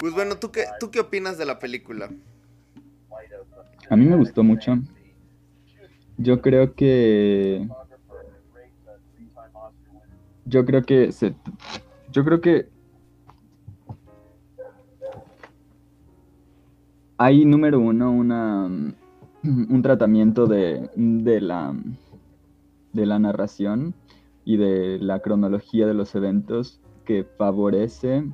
Pues bueno, ¿tú qué, ¿tú qué opinas de la película? A mí me gustó mucho. Yo creo que... Yo creo que. Yo creo que... Hay, número uno, una, un tratamiento de, de, la, de la narración y de la cronología de los eventos que favorece,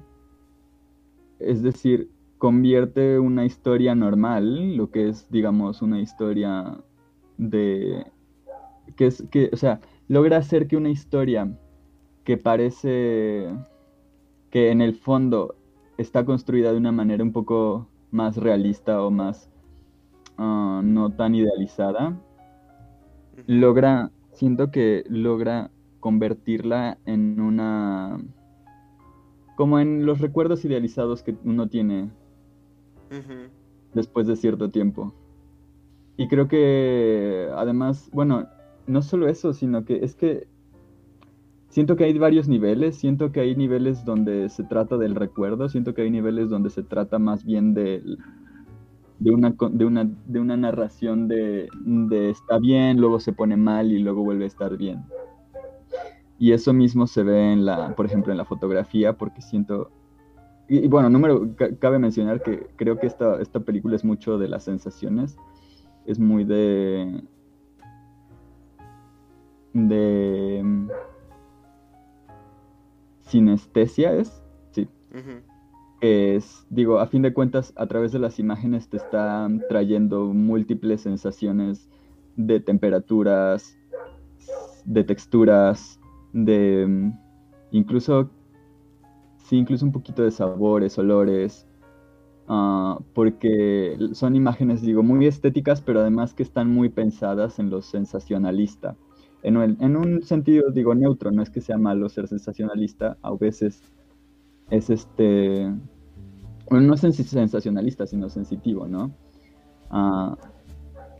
es decir, convierte una historia normal, lo que es, digamos, una historia de... que es, que, o sea, logra hacer que una historia que parece que en el fondo está construida de una manera un poco más realista o más uh, no tan idealizada, logra, siento que logra convertirla en una como en los recuerdos idealizados que uno tiene después de cierto tiempo. Y creo que además, bueno, no solo eso, sino que es que siento que hay varios niveles, siento que hay niveles donde se trata del recuerdo, siento que hay niveles donde se trata más bien de, de, una, de, una, de una narración de, de está bien, luego se pone mal y luego vuelve a estar bien. Y eso mismo se ve en la, por ejemplo, en la fotografía, porque siento... Y, bueno, número, cabe mencionar que creo que esta, esta película es mucho de las sensaciones, es muy de... de... sinestesia es, sí. Es, digo, a fin de cuentas, a través de las imágenes te están trayendo múltiples sensaciones de temperaturas, de texturas, de mm, incluso, sí, incluso un poquito de sabores, olores, ah, porque son imágenes, digo, muy estéticas, pero además que están muy pensadas en lo sensacionalista. En, en un sentido, digo, neutro, no es que sea malo ser sensacionalista, a veces es este, bueno, no es sensacionalista, sino sensitivo, ¿no? Ah,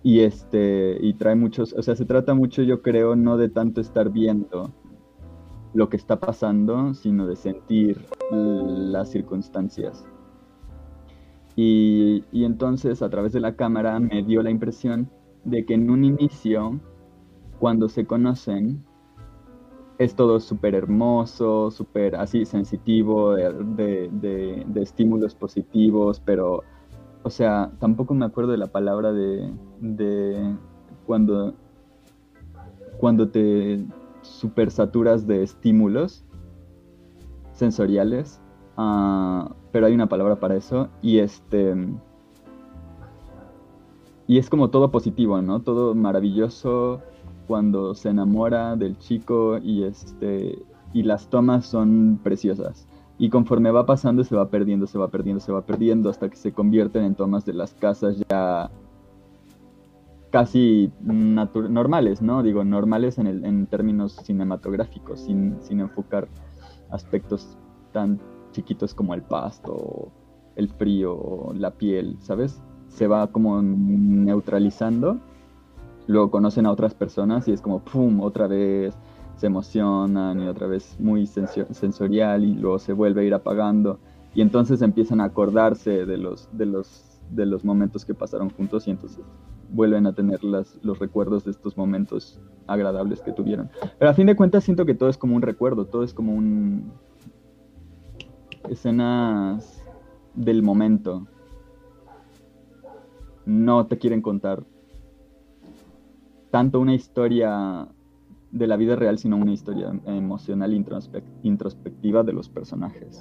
y este, y trae muchos, o sea, se trata mucho, yo creo, no de tanto estar viendo, lo que está pasando, sino de sentir las circunstancias. Y, entonces a través de la cámara me dio la impresión de que en un inicio, cuando se conocen, es todo súper hermoso, súper así sensitivo, de, de, estímulos positivos, pero, o sea, tampoco me acuerdo de la palabra de, de cuando, cuando te super saturas de estímulos sensoriales, ah, pero hay una palabra para eso y este y es como todo positivo, ¿no? Todo maravilloso cuando se enamora del chico y este y las tomas son preciosas. Y conforme va pasando se va perdiendo, se va perdiendo, se va perdiendo hasta que se convierten en tomas de las casas ya casi normales, ¿no? Digo, normales en, el, en términos cinematográficos, sin, sin, enfocar aspectos tan chiquitos como el pasto, el frío, la piel, ¿sabes? Se va como neutralizando, luego conocen a otras personas y es como, ¡pum!, otra vez se emocionan y otra vez muy sensorial y luego se vuelve a ir apagando y entonces empiezan a acordarse de los, de los, de los momentos que pasaron juntos y entonces vuelven a tener las, los recuerdos de estos momentos agradables que tuvieron. Pero a fin de cuentas siento que todo es como un recuerdo, todo es como un... escenas del momento. No te quieren contar tanto una historia de la vida real, sino una historia emocional introspectiva de los personajes.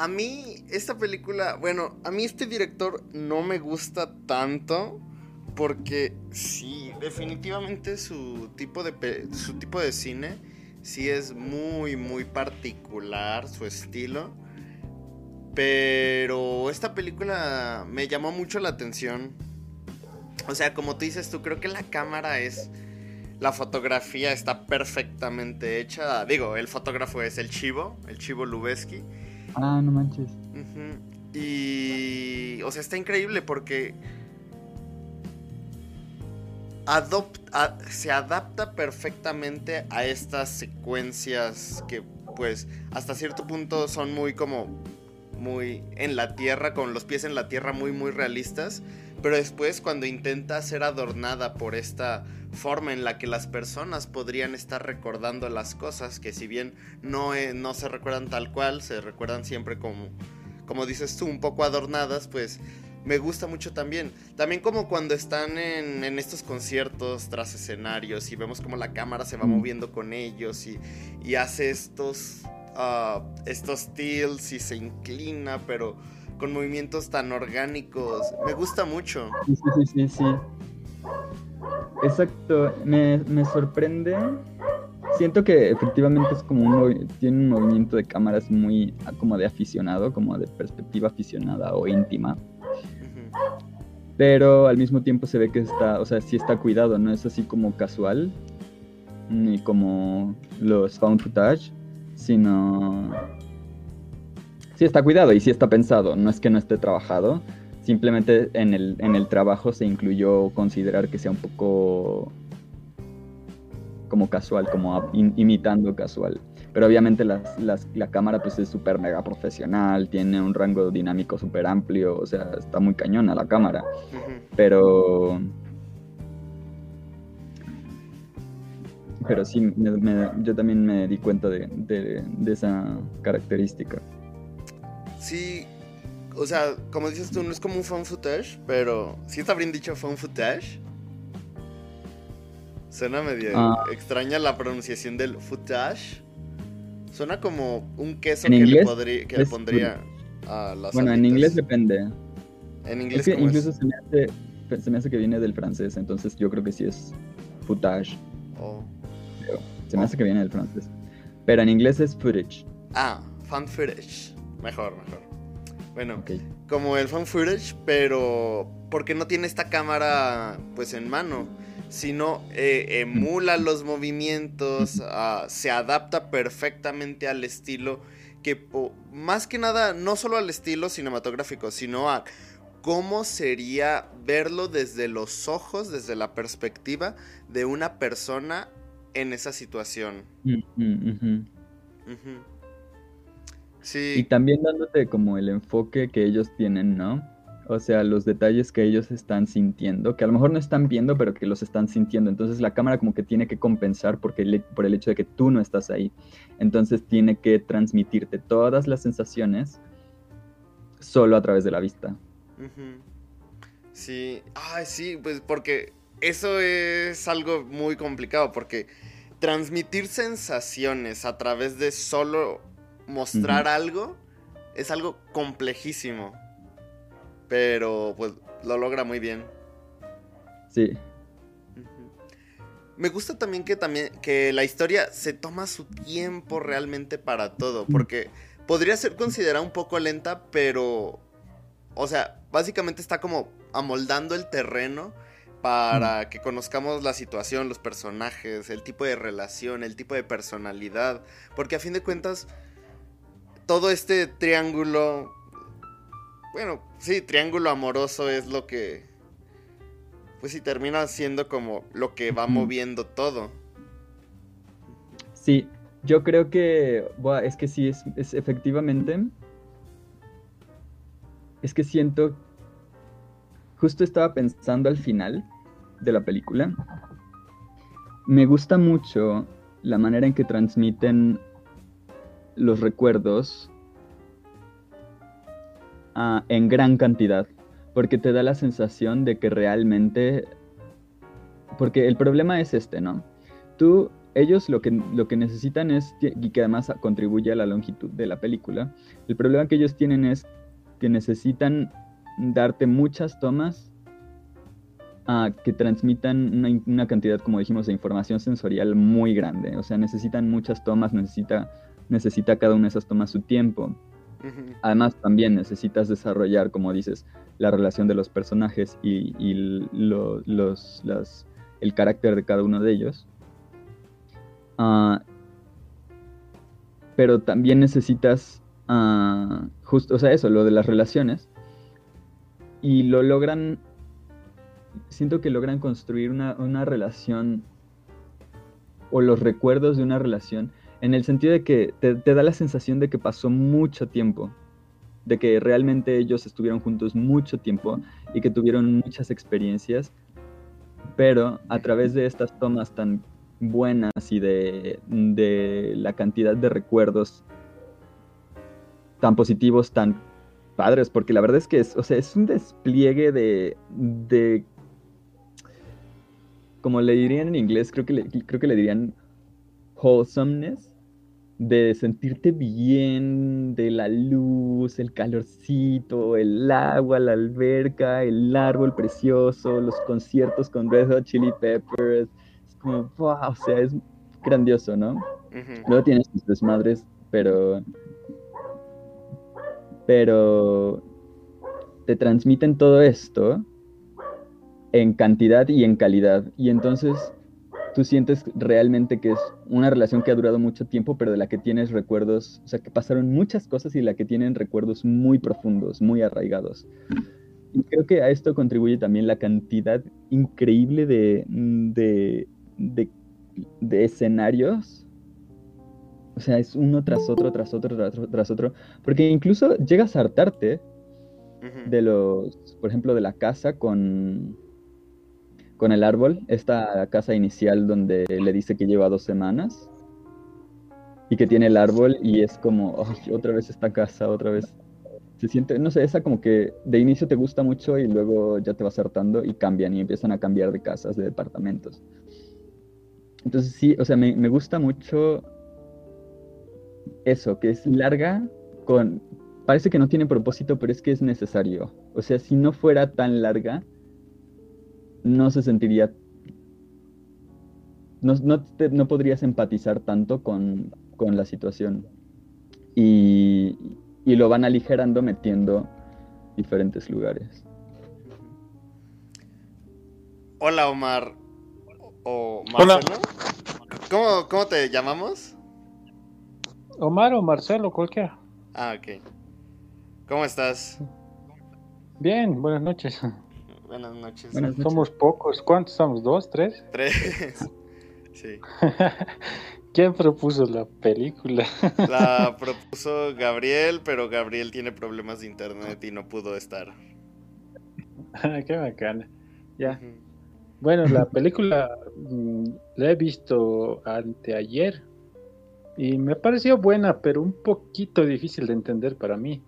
A mí esta película, bueno, a mí este director no me gusta tanto porque sí, definitivamente su tipo de su tipo de cine sí es muy muy particular su estilo. Pero esta película me llamó mucho la atención. O sea, como tú dices tú, creo que la cámara es la fotografía está perfectamente hecha. Digo, el fotógrafo es el Chivo, el Chivo Lubeski. Ah, no manches. Y. O sea, está increíble porque. se adapta perfectamente a estas secuencias que pues hasta cierto punto son muy como muy en la tierra, con los pies en la tierra muy muy realistas, pero después cuando intenta ser adornada por esta forma en la que las personas podrían estar recordando las cosas, que si bien no, eh, no se recuerdan tal cual, se recuerdan siempre como, como dices tú, un poco adornadas, pues me gusta mucho también. También como cuando están en, en, estos conciertos tras escenarios y vemos como la cámara se va moviendo con ellos y, y hace estos, uh, estos tilts y se inclina, pero con movimientos tan orgánicos. Me gusta mucho. Sí, sí, sí, sí. Exacto, me, me sorprende. Siento que efectivamente es como un tiene un movimiento de cámaras muy como de aficionado, como de perspectiva aficionada o íntima. Pero al mismo tiempo se ve que está, o sea, sí está cuidado, no es así como casual, ni como los found footage, sino sí está cuidado y sí está pensado, no es que no esté trabajado, simplemente en el, en el trabajo se incluyó considerar que sea un poco como casual, como imitando casual. Pero obviamente la cámara pues es súper mega profesional, tiene un rango dinámico súper amplio, o sea, está muy cañona la cámara. Pero... Pero sí, yo también me di cuenta de, de esa característica. Sí, o sea, como dices tú, no es como un fan footage, pero ¿sí está bien dicho fan footage? Suena medio ah. extraña la pronunciación del footage. Suena como un queso que, le, podría, que le pondría a las Bueno, en inglés depende. En inglés es que incluso Se, me hace, se me hace que viene del francés, entonces yo creo que sí es footage. Oh. se me hace que viene del francés. Pero en inglés es footage. Ah, fan footage. Mejor, mejor. Bueno, como el fan footage, pero porque no tiene esta cámara pues en mano, sino eh, emula los movimientos, ah, se adapta perfectamente al estilo que más que nada no solo al estilo cinematográfico, sino a cómo sería verlo desde los ojos, desde la perspectiva de una persona en esa situación. Y también dándote como el enfoque que ellos tienen, ¿no? O sea, los detalles que ellos están sintiendo, que a lo mejor no están viendo, pero que los están sintiendo. Entonces la cámara como que tiene que compensar porque por el hecho de que tú no estás ahí. Entonces tiene que transmitirte todas las sensaciones solo a través de la vista. Sí, ay, sí, pues porque eso es algo muy complicado, porque transmitir sensaciones a través de solo mostrar algo es algo complejísimo. Pero pues lo logra muy bien. Sí. Me gusta también que también que la historia se toma su tiempo realmente para todo, porque podría ser considerada un poco lenta, pero o sea, básicamente está como amoldando el terreno para que conozcamos la situación, los personajes, el tipo de relación, el tipo de personalidad, porque a fin de cuentas todo este triángulo, bueno, sí, triángulo amoroso es lo que, pues sí, termina siendo como lo que va moviendo todo. Sí, yo creo que, es que sí, es, es efectivamente, es que siento, justo estaba pensando al final de la película, me gusta mucho la manera en que transmiten los recuerdos ah, en gran cantidad, porque te da la sensación de que realmente... Porque el problema es este, ¿no? Tú, ellos lo que, lo que necesitan es, y que además contribuye a la longitud de la película, el problema que ellos tienen es que necesitan darte muchas tomas ah, que transmitan una, una, cantidad, como dijimos, de información sensorial muy grande. O sea, necesitan muchas tomas, necesita necesita cada una de esas tomas su tiempo. Además, también necesitas desarrollar, como dices, la relación de los personajes y, los, el carácter de cada uno de ellos. Ah, pero también necesitas, uh, justo, o sea, eso, lo de las relaciones. Y lo logran siento que logran construir una, una relación o los recuerdos de una relación en el sentido de que te, da la sensación de que pasó mucho tiempo, de que realmente ellos estuvieron juntos mucho tiempo y que tuvieron muchas experiencias, pero a través de estas tomas tan buenas y de, de la cantidad de recuerdos tan positivos, tan padres, porque la verdad es que es, o sea, es un despliegue de, de como le dirían en inglés, creo que le, creo que le dirían wholesomeness, de sentirte bien, de la luz, el calorcito, el agua, la alberca, el árbol precioso, los conciertos con Red Hot Chili Peppers. Es como, wow, o sea, es grandioso, ¿no? Luego tienes tus desmadres, pero. Pero. Te transmiten todo esto en cantidad y en calidad. Y entonces tú sientes realmente que es una relación que ha durado mucho tiempo, pero de la que tienes recuerdos, o sea, que pasaron muchas cosas y la que tienen recuerdos muy profundos, muy arraigados. Y creo que a esto contribuye también la cantidad increíble de, de, de, escenarios. O sea, es uno tras otro, tras otro, tras otro, tras otro. Porque incluso llegas a hartarte de los, por ejemplo, de la casa con, con el árbol, esta casa inicial donde le dice que lleva dos semanas y que tiene el árbol y es como, otra vez esta casa, otra vez. Se siente, no sé, esa como que de inicio te gusta mucho y luego ya te vas hartando y cambian y empiezan a cambiar de casas, de departamentos. Entonces sí, o sea, me, me gusta mucho eso, que es larga con... Parece que no tiene propósito, pero es que es necesario. O sea, si no fuera tan larga, no se sentiría, no, no, podrías empatizar tanto con, la situación. Y, y, lo van aligerando metiendo diferentes lugares. Hola Omar. O Marcelo. ¿Cómo, ¿Cómo te llamamos? Omar o Marcelo, cualquiera. Ah, ok. ¿Cómo estás? Bien, buenas noches. Buenas noches. Somos pocos. ¿Cuántos somos? ¿Dos? ¿Tres? Tres. sí. ¿Quién propuso la película? la propuso Gabriel, pero Gabriel tiene problemas de internet y no pudo estar. Qué bacana. Ya. Bueno, la película mm, la he visto anteayer y me pareció buena, pero un poquito difícil de entender para mí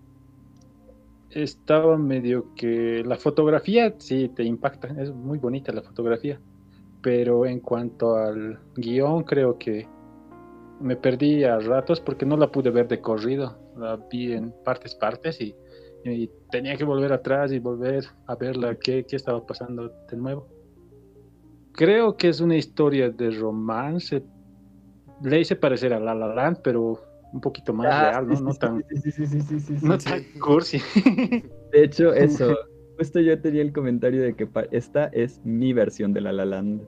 estaba medio que la fotografía sí te impacta, es muy bonita la fotografía, pero en cuanto al guion creo que me perdí a ratos porque no la pude ver de corrido, la vi en partes partes y, tenía que volver atrás y volver a verla qué, qué estaba pasando de nuevo. Creo que es una historia de romance, le hice parecer a La La Land, pero un poquito más ah, real, ¿no? no tan, no tan cursi. De hecho, eso. Justo yo tenía el comentario de que esta es mi versión de La La Land.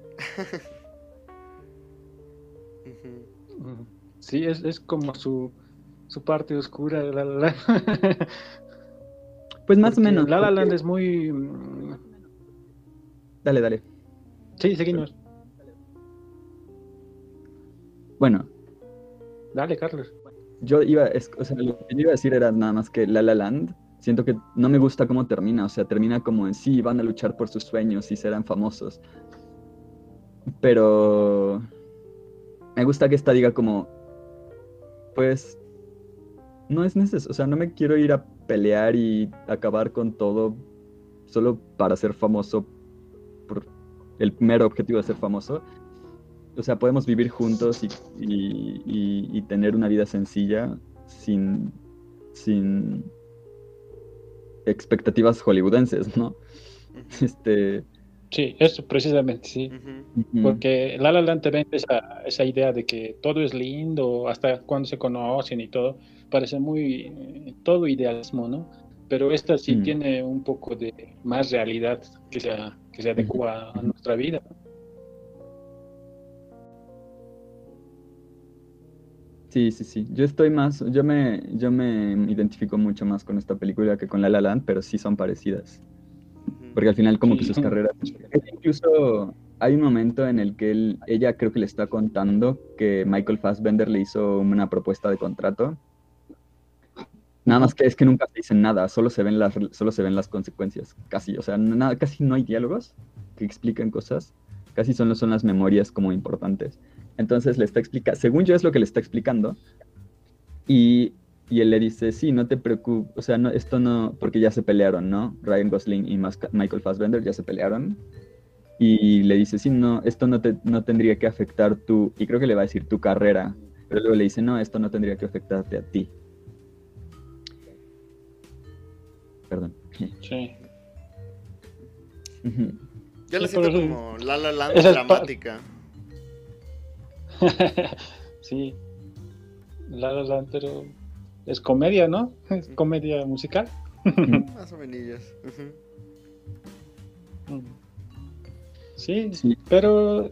Sí, es, es como su, su parte oscura de La La Land. Pues más o menos. La La Land es muy... Dale, dale. Sí, seguimos. Bueno. Dale, Carlos yo iba, o sea, lo que yo iba a decir era nada más que La La Land, siento que no me gusta cómo termina, o sea, termina como en sí, van a luchar por sus sueños y serán famosos. Pero me gusta que esta diga como, pues, no es necesario, o sea, no me quiero ir a pelear y acabar con todo solo para ser famoso por el mero objetivo de ser famoso o sea, podemos vivir juntos y, tener una vida sencilla sin, sin expectativas hollywoodenses, ¿no? Este... Sí, eso precisamente, sí. Porque La La Land te vende esa, esa idea de que todo es lindo, hasta cuando se conocen y todo, parece muy, todo idealismo, ¿no? Pero esta sí mm. tiene un poco de más realidad que se, que se adecua a nuestra vida. Sí, sí, sí. Yo estoy más, yo me, yo me identifico mucho más con esta película que con La La Land, pero sí son parecidas. Porque al final como que sus carreras... Incluso hay un momento en el que él, ella creo que le está contando que Michael Fassbender le hizo una propuesta de contrato. Nada más que es que nunca se dicen nada, solo se ven las, solo se ven las consecuencias, casi, o sea, nada, casi no hay diálogos que expliquen cosas, casi solo son las memorias como importantes. Entonces le está explicando, según yo es lo que le está explicando, y, y, él le dice, sí, no te preocupes, o sea, no, esto no, porque ya se pelearon, ¿no? Ryan Gosling y Michael Fassbender ya se pelearon, y le dice, sí, no, esto no, te, no tendría que afectar tu, y creo que le va a decir tu carrera, pero luego le dice, no, esto no tendría que afectarte a ti. Perdón. Sí. Yo le siento como La La Land dramática. sí. La La Land, pero es comedia, ¿no? Es comedia musical. Más o menos. Sí, sí, pero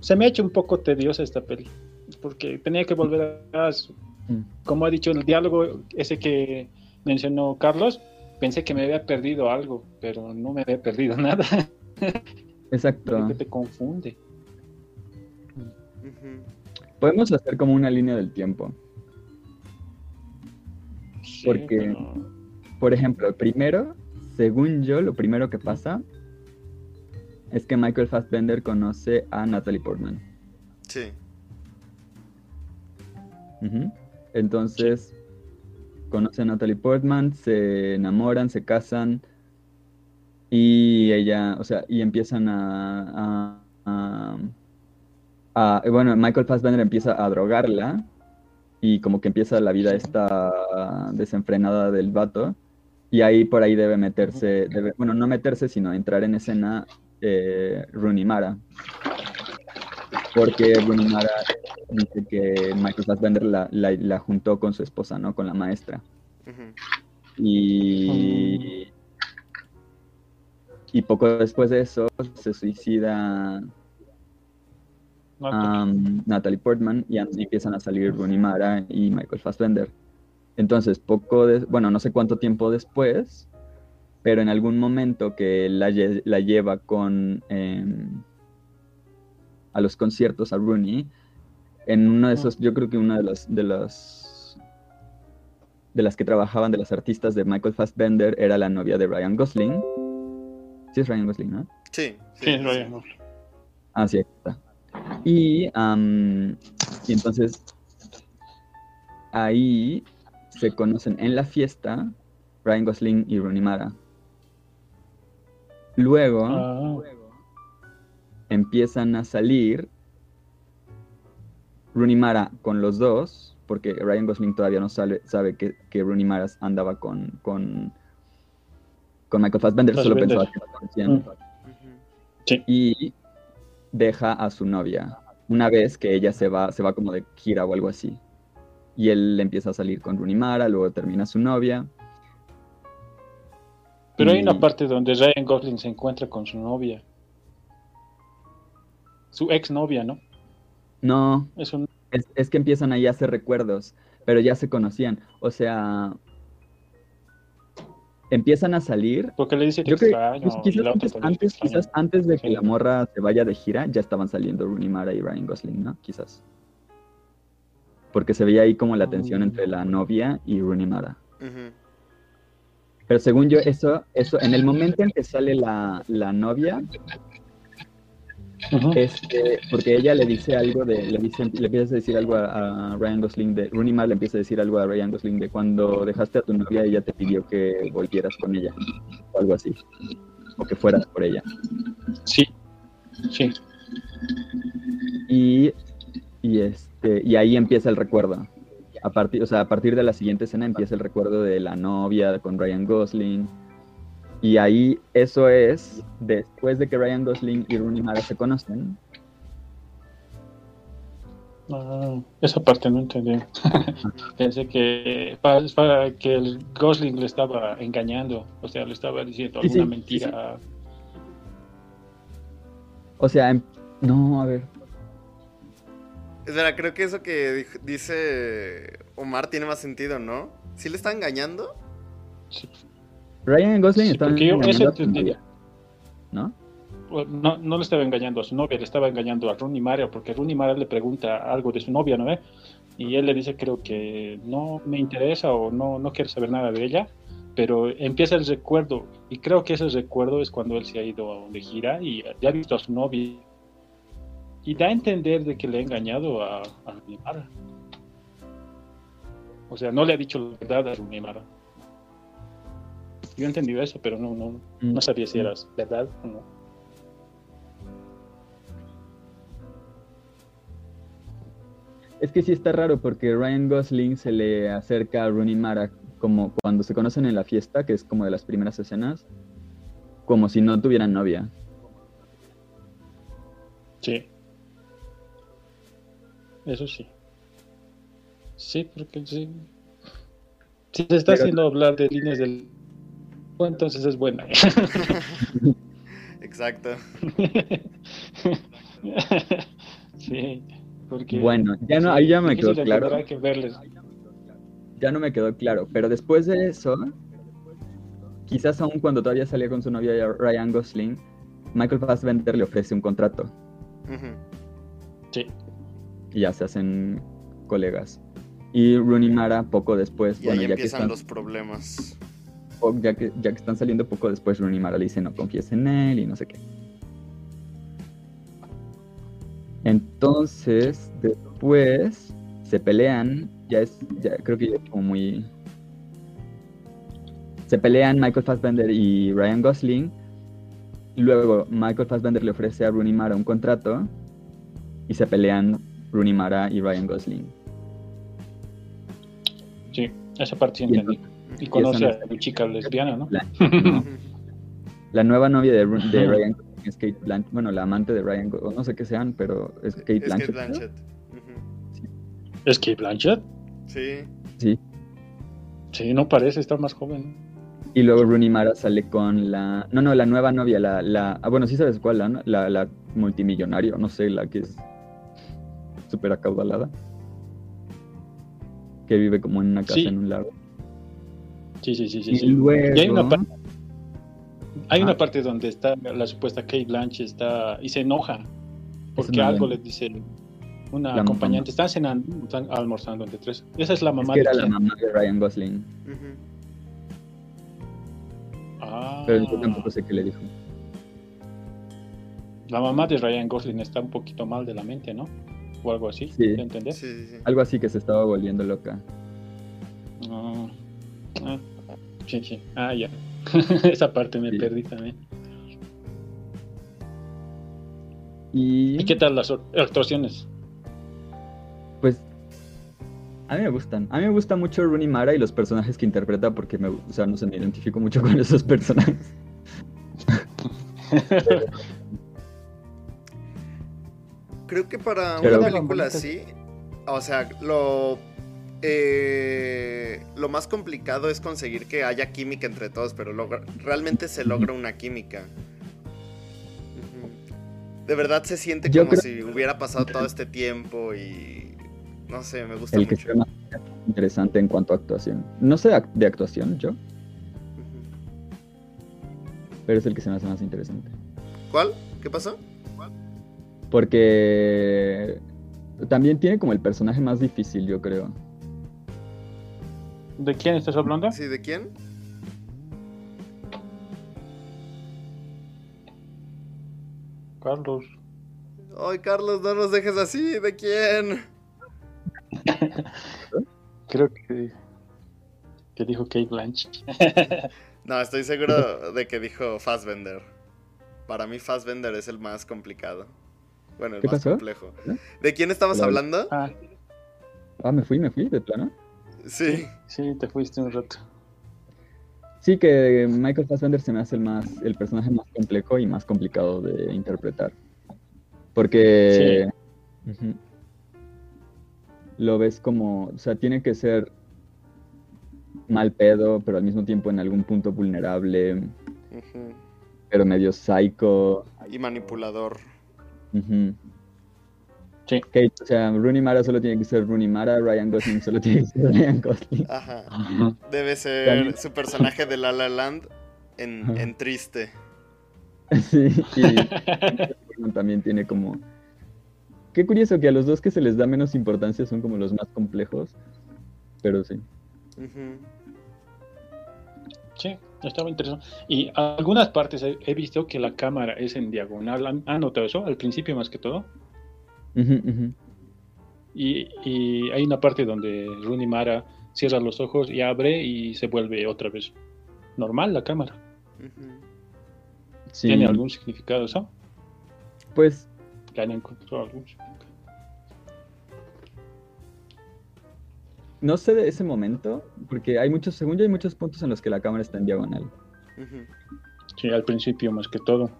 se me ha hecho un poco tediosa esta peli, porque tenía que volver a, mm. como ha dicho el diálogo ese que mencionó Carlos, pensé que me había perdido algo, pero no me había perdido nada. Exacto. que te confunde. Podemos hacer como una línea del tiempo. Porque, por ejemplo, primero, según yo, lo primero que pasa es que Michael Fassbender conoce a Natalie Portman. Sí. Entonces, conoce a Natalie Portman, se enamoran, se casan y ella, o sea, y empiezan a, a, bueno, Michael Fassbender empieza a drogarla y como que empieza la vida esta desenfrenada del vato y ahí por ahí debe meterse, bueno, no meterse, sino entrar en escena eh, Runimara. Porque Runimara dice que Michael Fassbender la, la, juntó con su esposa, ¿no? Con la maestra. Y. Y poco después de eso se suicida Natalie Portman y empiezan a salir Runimara y Michael Fassbender. Entonces, poco de, bueno, no sé cuánto tiempo después, pero en algún momento que la, la lleva con em, a los conciertos a Rooney, en uno de esos, yo creo que una de las de los de las que trabajaban de las artistas de Michael Fassbender era la novia de Ryan Gosling. Sí es Ryan Gosling, ¿no? Sí, sí, es Ryan Gosling. Ah, sí, está. Y, y entonces ahí se conocen en la fiesta Ryan Gosling y Rooney Mara. Luego ah. empiezan a salir Rooney Mara con los dos, porque Ryan Gosling todavía no sabe, sabe que, que Rooney Mara andaba con, con, con Michael Fassbender, solo pensaba que lo conocían. Y deja a su novia una vez que ella se va, se va como de gira o algo así. Y él empieza a salir con Rooney Mara, luego termina su novia pero hay una parte donde Ryan Gosling se encuentra con su novia. Su ex novia, ¿no? No. Es, que empiezan ahí a hacer recuerdos, pero ya se conocían. O sea, empiezan a salir. Porque le dice que quizás, antes, quizás antes de que la morra se vaya de gira, ya estaban saliendo Rooney Mara y Ryan Gosling, ¿no? Quizás. Porque se veía ahí como la tensión mm. entre la novia y Rooney Mara. Pero según yo, eso, eso, en el momento en que sale la, novia, este, porque ella le dice algo de, le dice, le empieza a decir algo a, Ryan Gosling de, Rooney Mara le empieza a decir algo a Ryan Gosling de cuando dejaste a tu novia ella te pidió que volvieras con ella, o algo así, o que fueras por ella. Sí, sí. Y, y este, y ahí empieza el recuerdo a partir, o sea, a partir de la siguiente escena empieza el recuerdo de la novia con Ryan Gosling. Y ahí eso es después de que Ryan Gosling y Rooney Mara se conocen. Ah, esa parte no entendí. Pensé que para, para, que el Gosling le estaba engañando, o sea, le estaba diciendo alguna mentira. o sea, em, no, a ver, Espera, creo que eso que dice Omar tiene más sentido, ¿no? ¿Sí le está engañando? Ryan Gosling está engañando ¿no? No, no le estaba engañando a su novia, le estaba engañando a Rooney Mara, porque Rooney Mara le pregunta algo de su novia, ¿no? Y él le dice, creo que no me interesa o no, no quiere saber nada de ella, pero empieza el recuerdo, y creo que ese recuerdo es cuando él se ha ido de gira y ya ha visto a su novia, y da a entender de que le ha engañado a, a Rooney Mara. O sea, no le ha dicho la verdad a Rooney Mara. Yo he entendido eso, pero no, no, no sabía si era verdad o no. Es que sí está raro porque Ryan Gosling se le acerca a Rooney Mara como cuando se conocen en la fiesta, que es como de las primeras escenas, como si no tuvieran novia. Sí. Eso sí. Sí, porque sí. Si se está haciendo hablar de líneas del entonces es buena. Exacto. sí, porque... Bueno, ya no, ahí ya me quedó claro. Ya no me quedó claro, pero después de eso, quizás aún cuando todavía salía con su novia Ryan Gosling, Michael Fassbender le ofrece un contrato. Sí. Y ya se hacen colegas. Y Rooney Mara poco después, y bueno, ya empiezan que están... los problemas ya que, ya que están saliendo poco después, Rooney Mara le dice no confíes en él y no sé qué. Entonces, después se pelean, ya es, ya creo que ya es como muy... Se pelean Michael Fassbender y Ryan Gosling. Luego Michael Fassbender le ofrece a Rooney Mara un contrato y se pelean Rooney Mara y Ryan Gosling. Sí, esa parte sí entendí. Y conoce a la chica lesbiana, ¿no? La, nueva novia de, Ryan es Kate Blanchett. Bueno, la amante de Ryan, no sé qué sean, pero es Kate Blanchett. Es Kate Blanchett. ¿Es Kate Blanchett? Sí. Sí. Sí, no parece estar más joven. Y luego Rooney Mara sale con la. No, no, la nueva novia, la. la... Ah, bueno, sí sabes cuál, la, la, la multimillonario, no sé, la que es súper acaudalada. Que vive como en una casa en un lago. Sí, sí, sí, sí. Y, hay una parte, hay una parte donde está la supuesta Kate Blanche está y se enoja porque algo le dice una acompañante. Están cenando, están almorzando entre tres. Esa es la mamá es que era la mamá de Ryan Gosling. ah. Pero yo tampoco sé qué le dijo. La mamá de Ryan Gosling está un poquito mal de la mente, ¿no? O algo así. Sí. ¿Entendés? Sí, sí, Algo así que se estaba volviendo loca. Ah. ah. Sí, sí. Ah, ya. Esa parte me perdí también. ¿Y... qué tal las actuaciones? Pues a mí me gustan. A mí me gusta mucho Rooney Mara y los personajes que interpreta porque me, o sea, no se me identifico mucho con esos personajes. Creo que para una película así, o sea, lo eh, lo más complicado es conseguir que haya química entre todos, pero realmente se logra una química. De verdad se siente como si hubiera pasado todo este tiempo y no sé, me gusta el que sea más interesante en cuanto a actuación. No sé de actuación yo, pero es el que se me hace más interesante. ¿Cuál? ¿Qué pasó? Porque también tiene como el personaje más difícil, yo creo. ¿De quién estás hablando? Sí, ¿de quién? Carlos. Ay, Carlos, no nos dejes así. ¿De quién? Creo que, que dijo Kate Blanche. no, estoy seguro de que dijo Fassbender. Para mí Fassbender es el más complicado. Bueno, el más complejo. ¿De quién estabas hablando? Ah. ah, me fui, me fui, de plano. Sí. Sí, te fuiste un rato. Sí, que Michael Fassbender se me hace el más, el personaje más complejo y más complicado de interpretar. Porque lo ves como, o sea, tiene que ser mal pedo, pero al mismo tiempo en algún punto vulnerable, pero medio psycho. Y manipulador. Sí. o sea, Rooney Mara solo tiene que ser Rooney Mara, Ryan Gosling solo tiene que ser Ryan Gosling. Ajá. Debe ser su personaje de La La Land en, triste. sí, y también tiene como... Qué curioso que a los dos que se les da menos importancia son como los más complejos, pero sí. Sí, estaba interesante. Y algunas partes he, visto que la cámara es en diagonal. ¿Han, notado eso? Al principio más que todo. Y, hay una parte donde Rooney Mara cierra los ojos y abre y se vuelve otra vez normal la cámara. ¿Tiene algún significado eso? Pues... ¿Le han encontrado algún significado? No sé de ese momento, porque hay muchos, según yo hay muchos puntos en los que la cámara está en diagonal. Sí, al principio más que todo.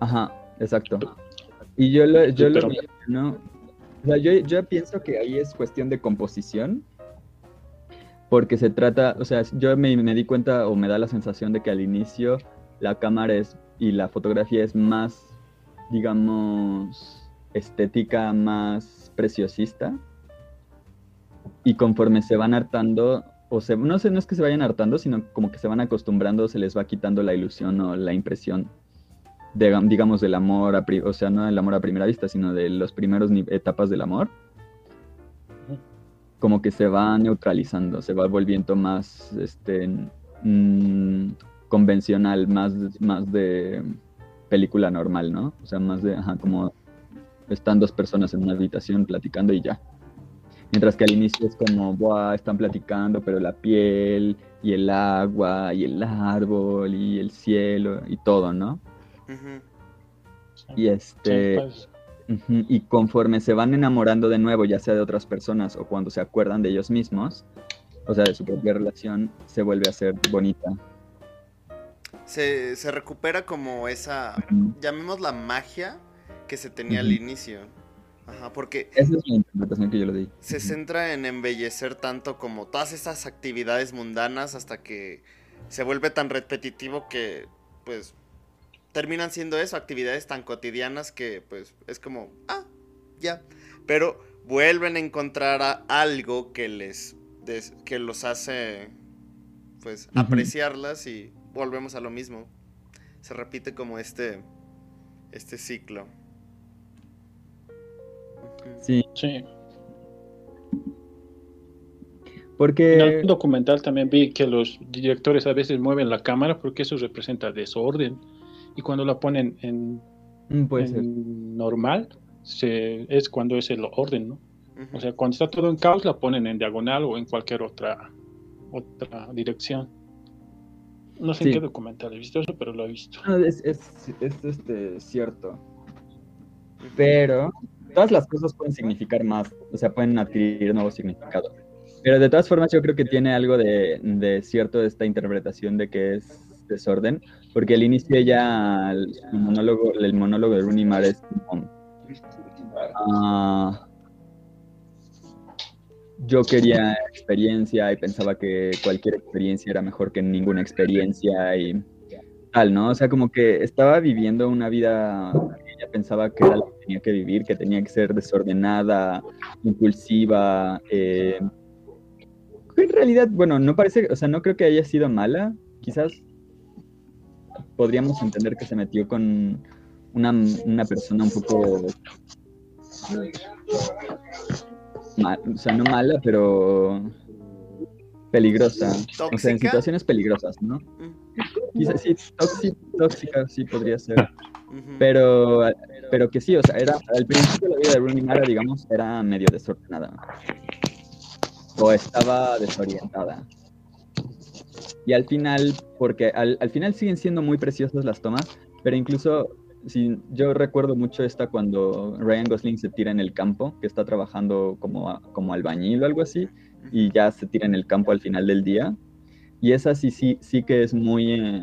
Ajá, exacto. Y yo lo, yo lo no, o sea, yo, yo pienso que ahí es cuestión de composición, porque se trata, o sea, yo me, me, di cuenta o me da la sensación de que al inicio la cámara es y la fotografía es más, digamos, estética, más preciosista. Y conforme se van hartando, o se, no sé, no es que se vayan hartando, sino como que se van acostumbrando, se les va quitando la ilusión o la impresión, de, digamos, del amor, a, o sea, no del amor a primera vista, sino de las primeras etapas del amor. Como que se va neutralizando, se va volviendo más, este, mm, convencional, más, más de película normal, ¿no? O sea, más de, ajá, como están dos personas en una habitación platicando y ya. Mientras que al inicio es como, Buah, están platicando, pero la piel y el agua y el árbol y el cielo y todo, ¿no? Y este... Pues. y conforme se van enamorando de nuevo, ya sea de otras personas o cuando se acuerdan de ellos mismos, o sea, de su propia relación, se vuelve a ser bonita. Se, recupera como esa, llamemos la magia que se tenía al inicio. Ajá, porque... Esa es la interpretación que yo le di. Se centra en embellecer tanto como todas esas actividades mundanas hasta que se vuelve tan repetitivo que, pues, terminan siendo eso, actividades tan cotidianas que, pues, es como, ah, ya. Pero vuelven a encontrar algo que les, que los hace, pues, apreciarlas y volvemos a lo mismo. Se repite como este, este ciclo. Sí. Sí. Porque... En el documental también vi que los directores a veces mueven la cámara porque eso representa desorden. Y cuando la ponen en, mm, normal, se, es cuando es el orden, ¿no? O sea, cuando está todo en caos, la ponen en diagonal o en cualquier otra, otra dirección. No sé en qué documental he visto eso, pero lo he visto. es, es, es este, cierto. Pero todas las cosas pueden significar más, o sea, pueden adquirir nuevos significados. Pero de todas formas yo creo que tiene algo de, de cierto esta interpretación de que es desorden, porque al inicio ya el monólogo, el monólogo de Rooney es como, ah, yo quería experiencia y pensaba que cualquier experiencia era mejor que ninguna experiencia y tal, ¿no? O sea, como que estaba viviendo una vida ella pensaba que era lo que tenía que vivir, que tenía que ser desordenada, impulsiva. Eh, en realidad, bueno, no parece, o sea, no creo que haya sido mala. Quizás podríamos entender que se metió con una, una persona un poco o sea, no mala, pero peligrosa. O sea, en situaciones peligrosas, ¿no? Quizás sí, tóxica, sí podría ser. Pero, pero que sí, o sea, era, al principio la vida de Rooney Mara, digamos, era medio desordenada. O estaba desorientada. Y al final, porque al, al final siguen siendo muy preciosas las tomas, pero incluso si, yo recuerdo mucho esta cuando Ryan Gosling se tira en el campo, que está trabajando como, como albañil o algo así, y ya se tira en el campo al final del día. Y esa sí, sí, sí que es muy,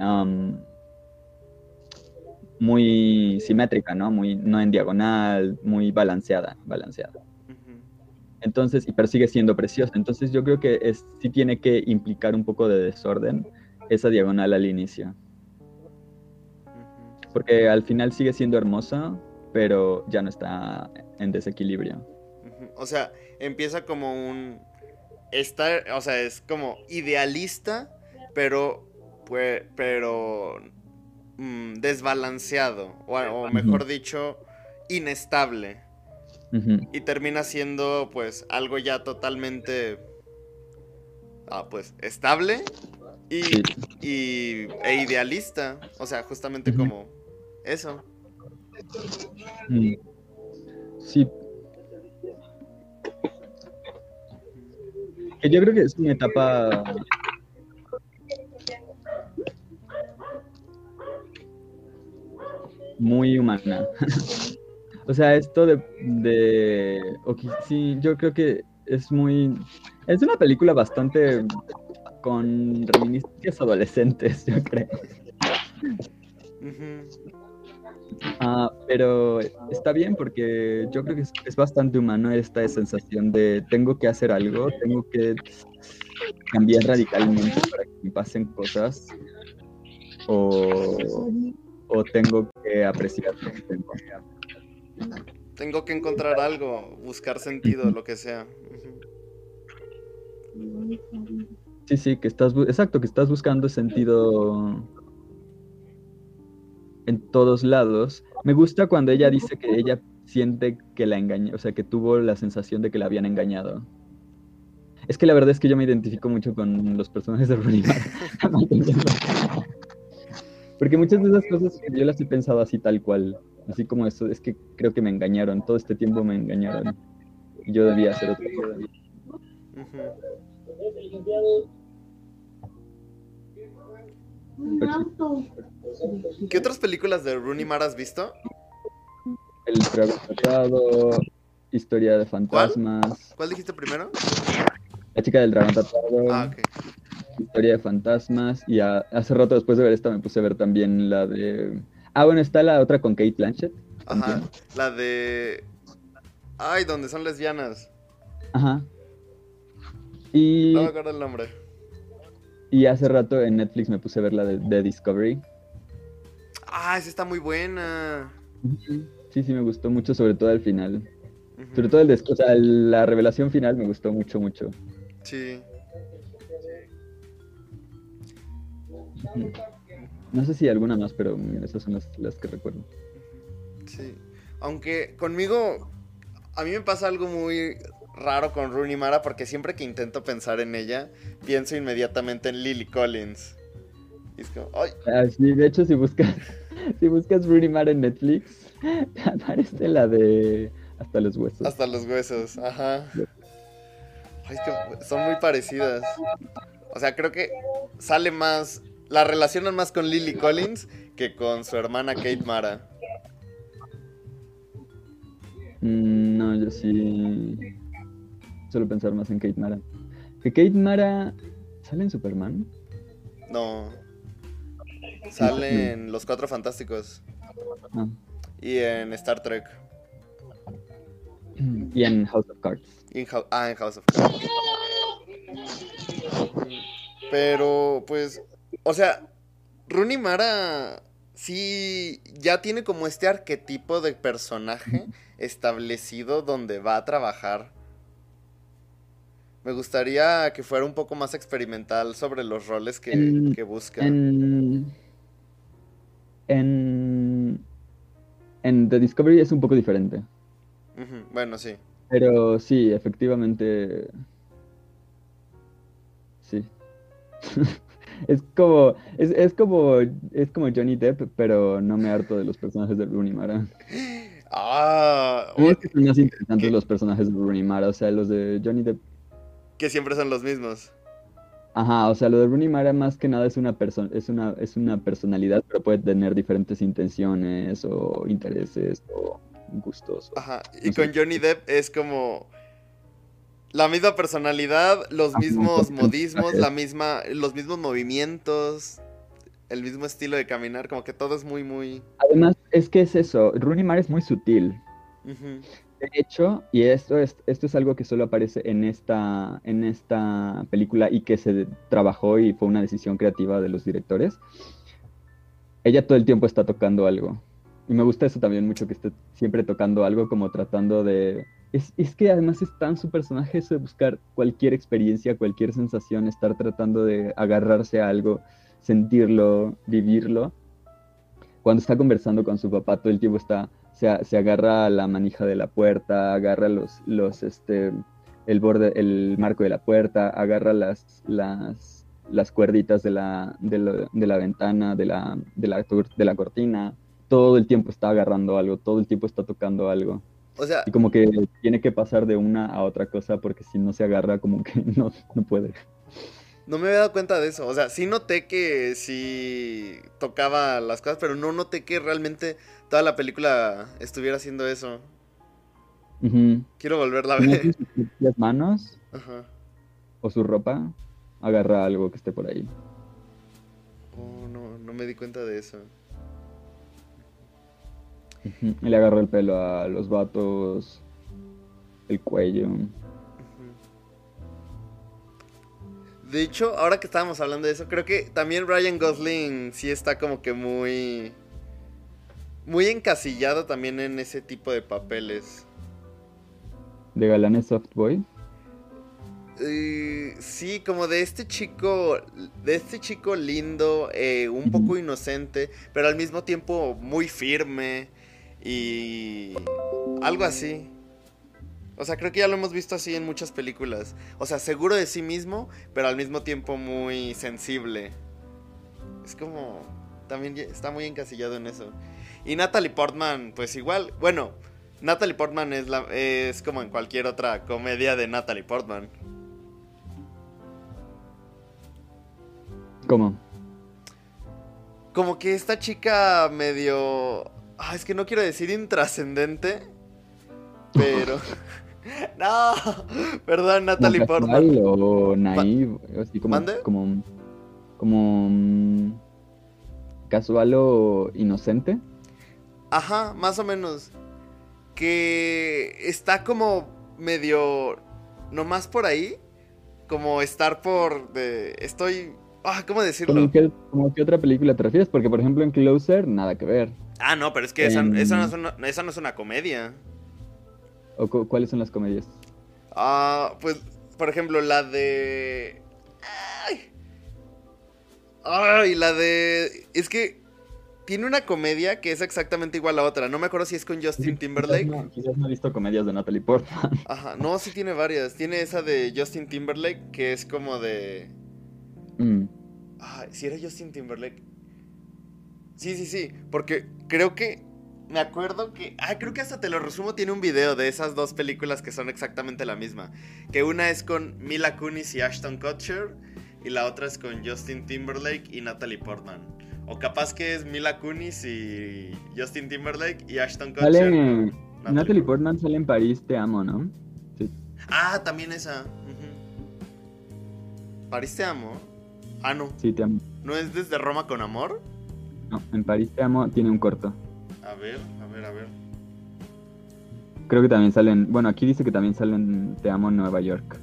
muy simétrica, ¿no? Muy, no en diagonal, muy balanceada, balanceada. Entonces, y pero sigue siendo preciosa. Entonces yo creo que es, sí tiene que implicar un poco de desorden esa diagonal al inicio. Porque al final sigue siendo hermosa, pero ya no está en desequilibrio. O sea, empieza como un... Está, o sea, es como idealista, pero, pues, pero mm, desbalanceado, o, mejor dicho, inestable. Y termina siendo pues algo ya totalmente ah, pues estable y, e idealista. O sea, justamente como eso. Mm. Sí. Yo creo que es una etapa muy humana. o sea, esto de, de sí, yo creo que es muy es una película bastante con reminiscencias adolescentes, yo creo. Ah, pero está bien porque yo creo que es, bastante humano esta sensación de tengo que hacer algo, tengo que cambiar radicalmente para que me pasen cosas o, tengo que apreciar lo que tengo. Tengo que encontrar algo, buscar sentido, lo que sea. Sí, sí, que estás, exacto, que estás buscando sentido en todos lados. Me gusta cuando ella dice que ella siente que la engañó, o sea, que tuvo la sensación de que la habían engañado. Es que la verdad es que yo me identifico mucho con los personajes de Rooney Porque muchas de esas cosas yo las he pensado así tal cual. Así como eso, es que creo que me engañaron. Todo este tiempo me engañaron. Y yo debía hacer otra cosa. ¿Qué otras películas de Rooney Mara has visto? El Dragón Historia de Fantasmas. ¿Cuál? dijiste primero? La chica del dragón tatuado. Ah, ok. Historia de Fantasmas. Y hace rato después de ver esta me puse a ver también la de... Ah, bueno, está la otra con Kate Blanchett. Ajá. La de... Ay, donde son lesbianas. Ajá. Y... No me acuerdo el nombre. Y hace rato en Netflix me puse a ver la de, Discovery. Ah, esa está muy buena. Sí, sí, me gustó mucho, sobre todo al final. Sobre todo el o sea, la revelación final me gustó mucho, mucho. Sí. No sé si alguna más, pero esas son las, las que recuerdo. Sí. Aunque conmigo, a mí me pasa algo muy raro con Rooney Mara porque siempre que intento pensar en ella, pienso inmediatamente en Lily Collins. Y es como, ¡ay! Ah, sí, de hecho, si buscas, si buscas Rooney Mara en Netflix, aparece la de Hasta los huesos. Hasta los huesos, ajá. es que son muy parecidas. O sea, creo que sale más. La relacionan más con Lily Collins que con su hermana Kate Mara. Mm, no, yo sí. Suelo pensar más en Kate Mara. ¿Que Kate Mara sale en Superman? No. Sale en Los Cuatro Fantásticos. Ah. Y en Star Trek. Y en House of Cards. ah, en House of Cards. Pero, pues, o sea, Rooney Mara sí ya tiene como este arquetipo de personaje establecido donde va a trabajar me gustaría que fuera un poco más experimental sobre los roles que, busca. En, en, The Discovery es un poco diferente. Bueno, sí. Pero sí, efectivamente. Sí. es como. Es, como. Es como Johnny Depp, pero no me harto de los personajes de Rooney Mara. Ah. Es que son más interesantes los personajes de Rooney Mara. O sea, los de Johnny Depp que siempre son los mismos. Ajá, o sea, lo de Rooney Mara más que nada es una persona, es una, es una personalidad, pero puede tener diferentes intenciones o intereses o gustos. Ajá, y con Johnny Depp es como la misma personalidad, los mismos modismos, la misma, los mismos movimientos, el mismo estilo de caminar, como que todo es muy, muy. Además, es que es eso, Rooney Mara es muy sutil. De hecho, y esto es, esto es algo que solo aparece en esta, en esta película y que se trabajó y fue una decisión creativa de los directores, ella todo el tiempo está tocando algo. Y me gusta eso también mucho, que esté siempre tocando algo, como tratando de... Es, es que además es tan su personaje eso de buscar cualquier experiencia, cualquier sensación, estar tratando de agarrarse a algo, sentirlo, vivirlo. cuando está conversando con su papá, todo el tiempo está, se, se agarra a la manija de la puerta, agarra los, los, este, el borde, el marco de la puerta, agarra las, las, las cuerditas de la, de, la ventana, de la, de, la, de la cortina. Todo el tiempo está agarrando algo, todo el tiempo está tocando algo. O sea, y como que tiene que pasar de una a otra cosa porque si no se agarra como que no, no puede. No me había dado cuenta de eso. O sea, sí noté que sí tocaba las cosas, pero no noté que realmente toda la película estuviera haciendo eso. Quiero volverla a ver. Las manos Ajá. o su ropa agarra algo que esté por ahí. Oh, no, no me di cuenta de eso. Y le agarra el pelo a los vatos, el cuello. De hecho, ahora que estábamos hablando de eso, creo que también Ryan Gosling sí está como que muy. Muy encasillado también en ese tipo de papeles. ¿De galanes softboy? Eh, sí, como de este chico, de este chico lindo, eh, un poco inocente, pero al mismo tiempo muy firme y algo así. O sea, creo que ya lo hemos visto así en muchas películas. O sea, seguro de sí mismo, pero al mismo tiempo muy sensible. Es como... También está muy encasillado en eso. Y Natalie Portman, pues igual. Bueno, Natalie Portman es, la, es como en cualquier otra comedia de Natalie Portman. ¿Cómo? Como que esta chica medio... Ah, es que no quiero decir intrascendente, pero... no, perdón, Natalie Portman. O naive, así como, como, como mm, casual o inocente. Ajá, más o menos. Que está como medio nomás por ahí, como estar por de estoy ah, ¿cómo decirlo? ¿Cómo que, como otra película te refieres? Porque por ejemplo en Closer nada que ver. Ah, no, pero es que esa, no, es una, esa no es una comedia. ¿O cuáles son las comedias? Ah, pues, por ejemplo, la de. Ay. Ay, la de. Es que tiene una comedia que es exactamente igual a otra. No me acuerdo si es con Justin Timberlake. Quizás no, quizás no, he visto comedias de Natalie Portman. Ajá, no, sí tiene varias. Tiene esa de Justin Timberlake que es como de. Mm. Ay, si era Justin Timberlake. Sí, sí, sí. Porque creo que me acuerdo que. Ah, creo que hasta te lo resumo. Tiene un video de esas dos películas que son exactamente la misma. Que una es con Mila Kunis y Ashton Kutcher. Y la otra es con Justin Timberlake y Natalie Portman. O capaz que es Mila Kunis y Justin Timberlake y Ashton Kutcher. Natalie, Portman sale en París, te amo, ¿no? Sí. Ah, también esa. París te amo. Ah, no. Sí, te amo. ¿No es desde Roma con amor? No, en París te amo tiene un corto. A ver, a ver, a ver. Creo que también salen. Bueno, aquí dice que también salen Te amo en Nueva York. A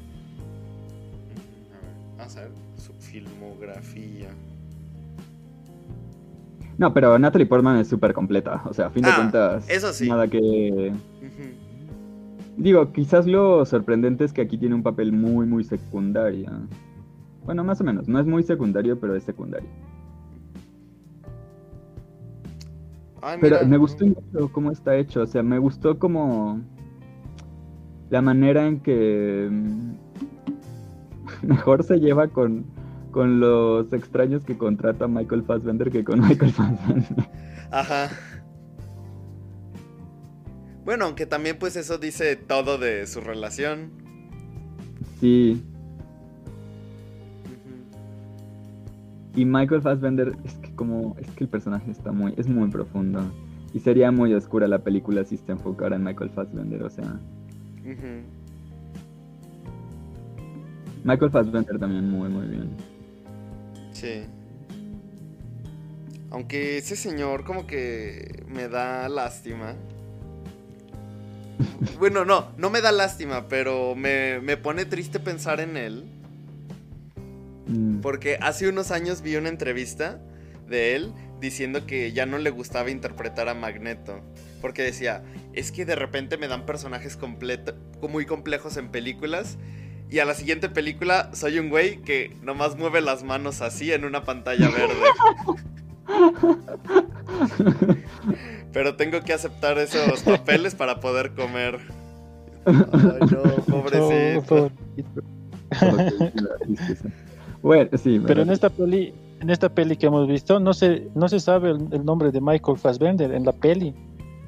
ver, vamos a ver su filmografía. No, pero Natalie Portman es súper completa. O sea, a fin de Ah, cuentas. eso sí. Nada que. Digo, quizás lo sorprendente es que aquí tiene un papel muy, muy secundario. Bueno, más o menos. No es muy secundario, pero es secundario. Ay, Pero me gustó mucho cómo está hecho. O sea, me gustó como. La manera en que. mm, Mejor se lleva con, con los extraños que contrata Michael Fassbender que con Michael Fassbender. Ajá. Bueno, aunque también pues eso dice todo de su relación. Sí. Y Michael Fassbender, es que como. Es que el personaje está muy. Es muy profundo. Y sería muy oscura la película si se enfocara en Michael Fassbender. O sea. Michael Fassbender también muy, muy bien. Sí. Aunque ese señor como que me da lástima. Bueno, no, no me da lástima, pero me, me pone triste pensar en él. Mm. Porque hace unos años vi una entrevista de él diciendo que ya no le gustaba interpretar a Magneto. Porque decía, es que de repente me dan personajes completo- muy complejos en películas. Y a la siguiente película soy un güey que nomás mueve las manos así en una pantalla verde. Pero tengo que aceptar esos papeles para poder comer. Ay, no, pobrecito. bueno, sí. Pero en esta peli, en esta peli que hemos visto, no se, no se sabe el, nombre de Michael Fassbender en la peli.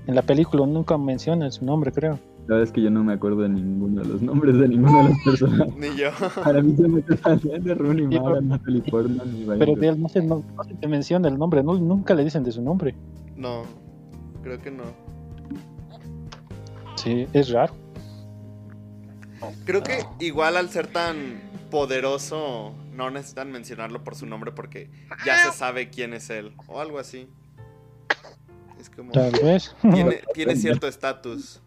En la película nunca menciona su nombre, creo. La verdad es que yo no me acuerdo de ninguno de los nombres de ninguna de las personas. Ni yo. Para mí se me de Rooney Mara, Natalie Portman y Pero de él no se, no, se te menciona el nombre, no, nunca le dicen de su nombre. No, creo que no. Sí, es raro. Creo que igual al ser tan poderoso no necesitan mencionarlo por su nombre porque ya se sabe quién es él o algo así. Es como Tal vez. Tiene, cierto estatus.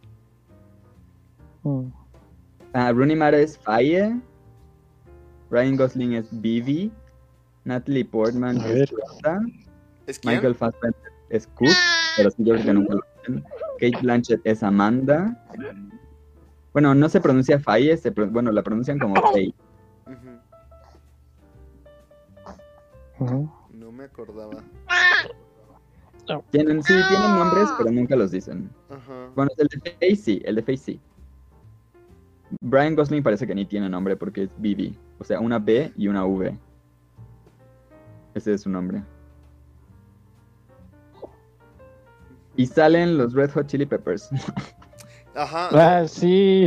Ah, Rooney Mara es Faye. Ryan Gosling es Vivi. Natalie Portman es Rosa. Michael Fassbender es Cook, pero sí yo creo que nunca lo. Kate Blanchett es Amanda. Bueno, no se pronuncia Faye, bueno, la pronuncian como Faye. No me acordaba. Tienen, sí, tienen nombres, pero nunca los dicen. Bueno, el de Faye sí, el de Faye sí. Brian Gosling parece que ni tiene nombre porque es Bibi. O sea, una B y una V. Ese es su nombre. Y salen los Red Hot Chili Peppers. Ajá. Ah, sí.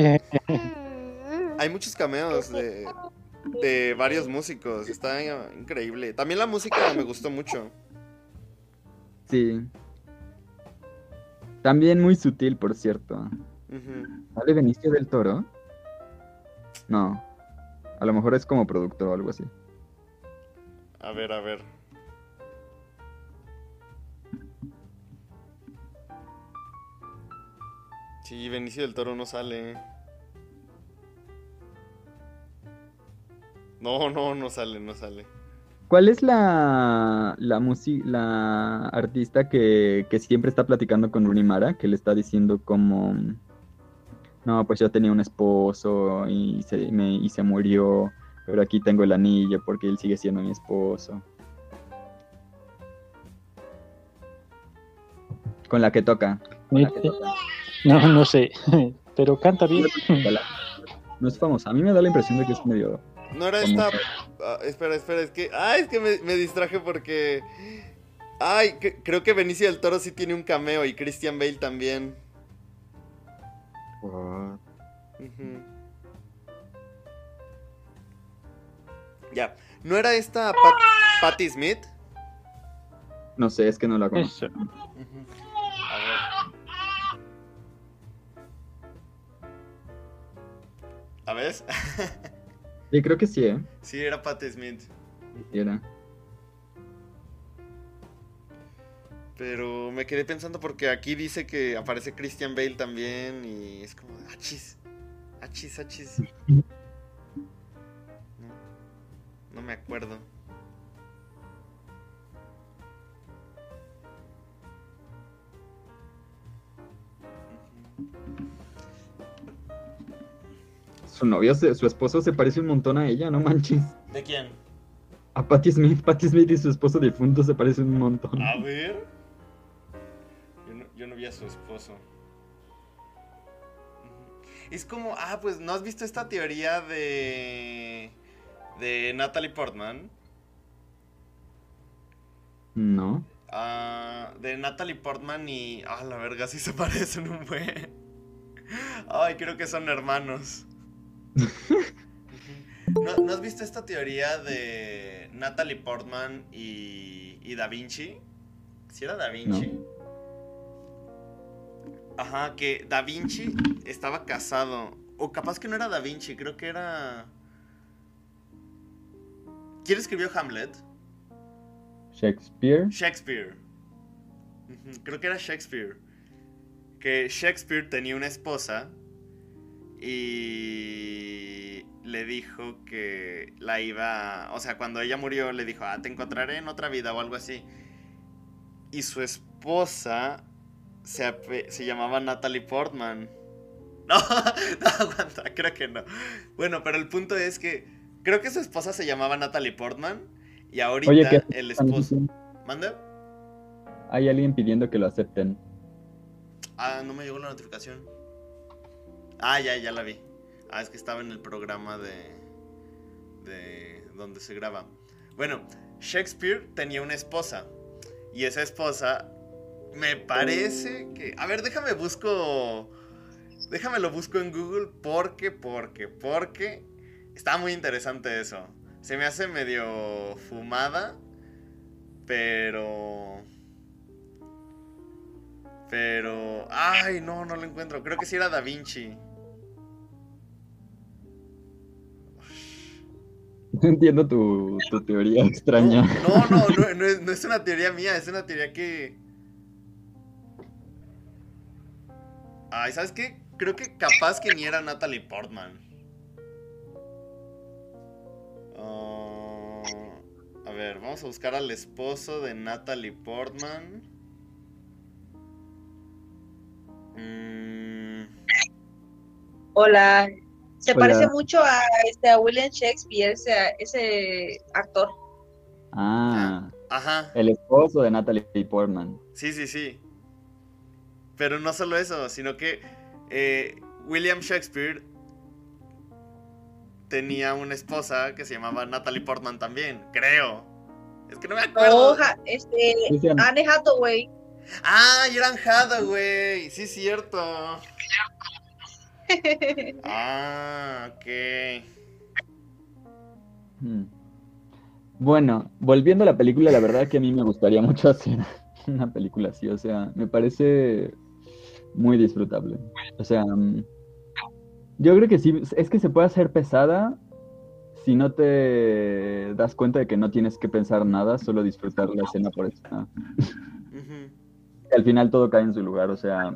Hay muchos cameos de, de varios músicos. Está increíble. También la música me gustó mucho. Sí. También muy sutil, por cierto. ¿Sale Benicio del Toro? No. A lo mejor es como productor o algo así. A ver, a ver. Sí, Benicio del Toro no sale. No, no, no sale, no sale. ¿Cuál es la la, la artista que, que, siempre está platicando con Rooney Mara? Que le está diciendo como... No, pues yo tenía un esposo y se, y se murió, pero aquí tengo el anillo porque él sigue siendo mi esposo. Con la que toca. Con la que toca. No, no sé, pero canta bien. No es famosa. A mí me da la impresión de que es medio. No era esta. Ah, espera, espera, es que. Ay, es que me, distraje porque. Ay, creo que Benicio del Toro sí tiene un cameo y Christian Bale también. Ya. ¿No era esta Patty Smith? No sé, es que no la conozco. ¿A ver? sí, creo que sí, ¿eh? Sí, era Pat Smith. Sí, era. Pero me quedé pensando porque aquí dice que aparece Christian Bale también y es como, achis, achis, achis. No, no me acuerdo. Su novio, su esposo se parece un montón a ella, no manches. ¿De quién? A Patti Smith. Patti Smith y su esposo difunto se parecen un montón. A ver. Yo no, vi a su esposo. Es como, ah, pues, ¿no has visto esta teoría de. de Natalie Portman? No. Ah, de Natalie Portman y. Ah, la verga, sí se parecen un buen. Ay, creo que son hermanos. ¿No, has visto esta teoría de Natalie Portman y, Da Vinci? Si era Da Vinci. Ajá, que Da Vinci estaba casado. O capaz que no era Da Vinci, creo que era. ¿Quién escribió Hamlet? Shakespeare. Shakespeare. Creo que era Shakespeare. Que Shakespeare tenía una esposa y le dijo que la iba, o sea, cuando ella murió le dijo, ah, te encontraré en otra vida o algo así. Y su esposa se, se llamaba Natalie Portman. No, no, aguanta, creo que no. Bueno, pero el punto es que creo que su esposa se llamaba Natalie Portman y ahorita el esposo... ¿Manda? Hay alguien pidiendo que lo acepten. Ah, no me llegó la notificación. Ah, ya, ya la vi. Ah, es que estaba en el programa de. de. donde se graba. Bueno, Shakespeare tenía una esposa. Y esa esposa. Me parece que. A ver, déjame busco. Déjame lo busco en Google. Porque, porque, porque. Está muy interesante eso. Se me hace medio fumada. Pero. Pero. Ay, no, no lo encuentro. Creo que sí era Da Vinci. No entiendo tu, teoría extraña. No, no, no, no, es, una teoría mía, es una teoría que. Ay, ¿sabes qué? Creo que capaz que ni era Natalie Portman. Ah, a ver, vamos a buscar al esposo de Natalie Portman. Mm. Hola, se parece mucho a, este, William Shakespeare, ese, actor. Ah, ajá. El esposo de Natalie Portman. Sí, sí, sí. Pero no solo eso, sino que eh, William Shakespeare tenía una esposa que se llamaba Natalie Portman también, creo. Es que no me acuerdo. Este, Anne Hathaway. Ah, eran Hathaway, sí, cierto. Ah, ok. Hmm. Bueno, volviendo a la película, la verdad que a mí me gustaría mucho hacer una película así, o sea, me parece muy disfrutable. O sea, mm, yo creo que sí, es que se puede hacer pesada si no te das cuenta de que no tienes que pensar nada, solo disfrutar la escena por eso. Al final todo cae en su lugar, o sea,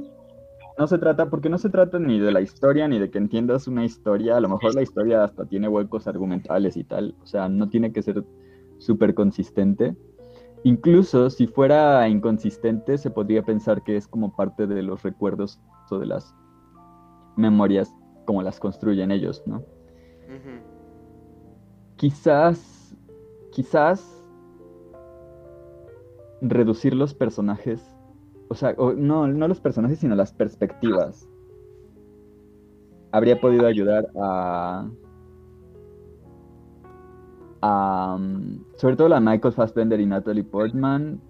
no se trata, porque no se trata ni de la historia, ni de que entiendas una historia, a lo mejor la historia hasta tiene huecos argumentales y tal, o sea, no tiene que ser súper consistente. Incluso si fuera inconsistente, se podría pensar que es como parte de los recuerdos o de las memorias como las construyen ellos, ¿no? Quizás, quizás reducir los personajes o sea, no, no los personajes, sino las perspectivas. Habría podido ayudar a. mm, sobre todo la Michael Fassbender y Natalie Portman.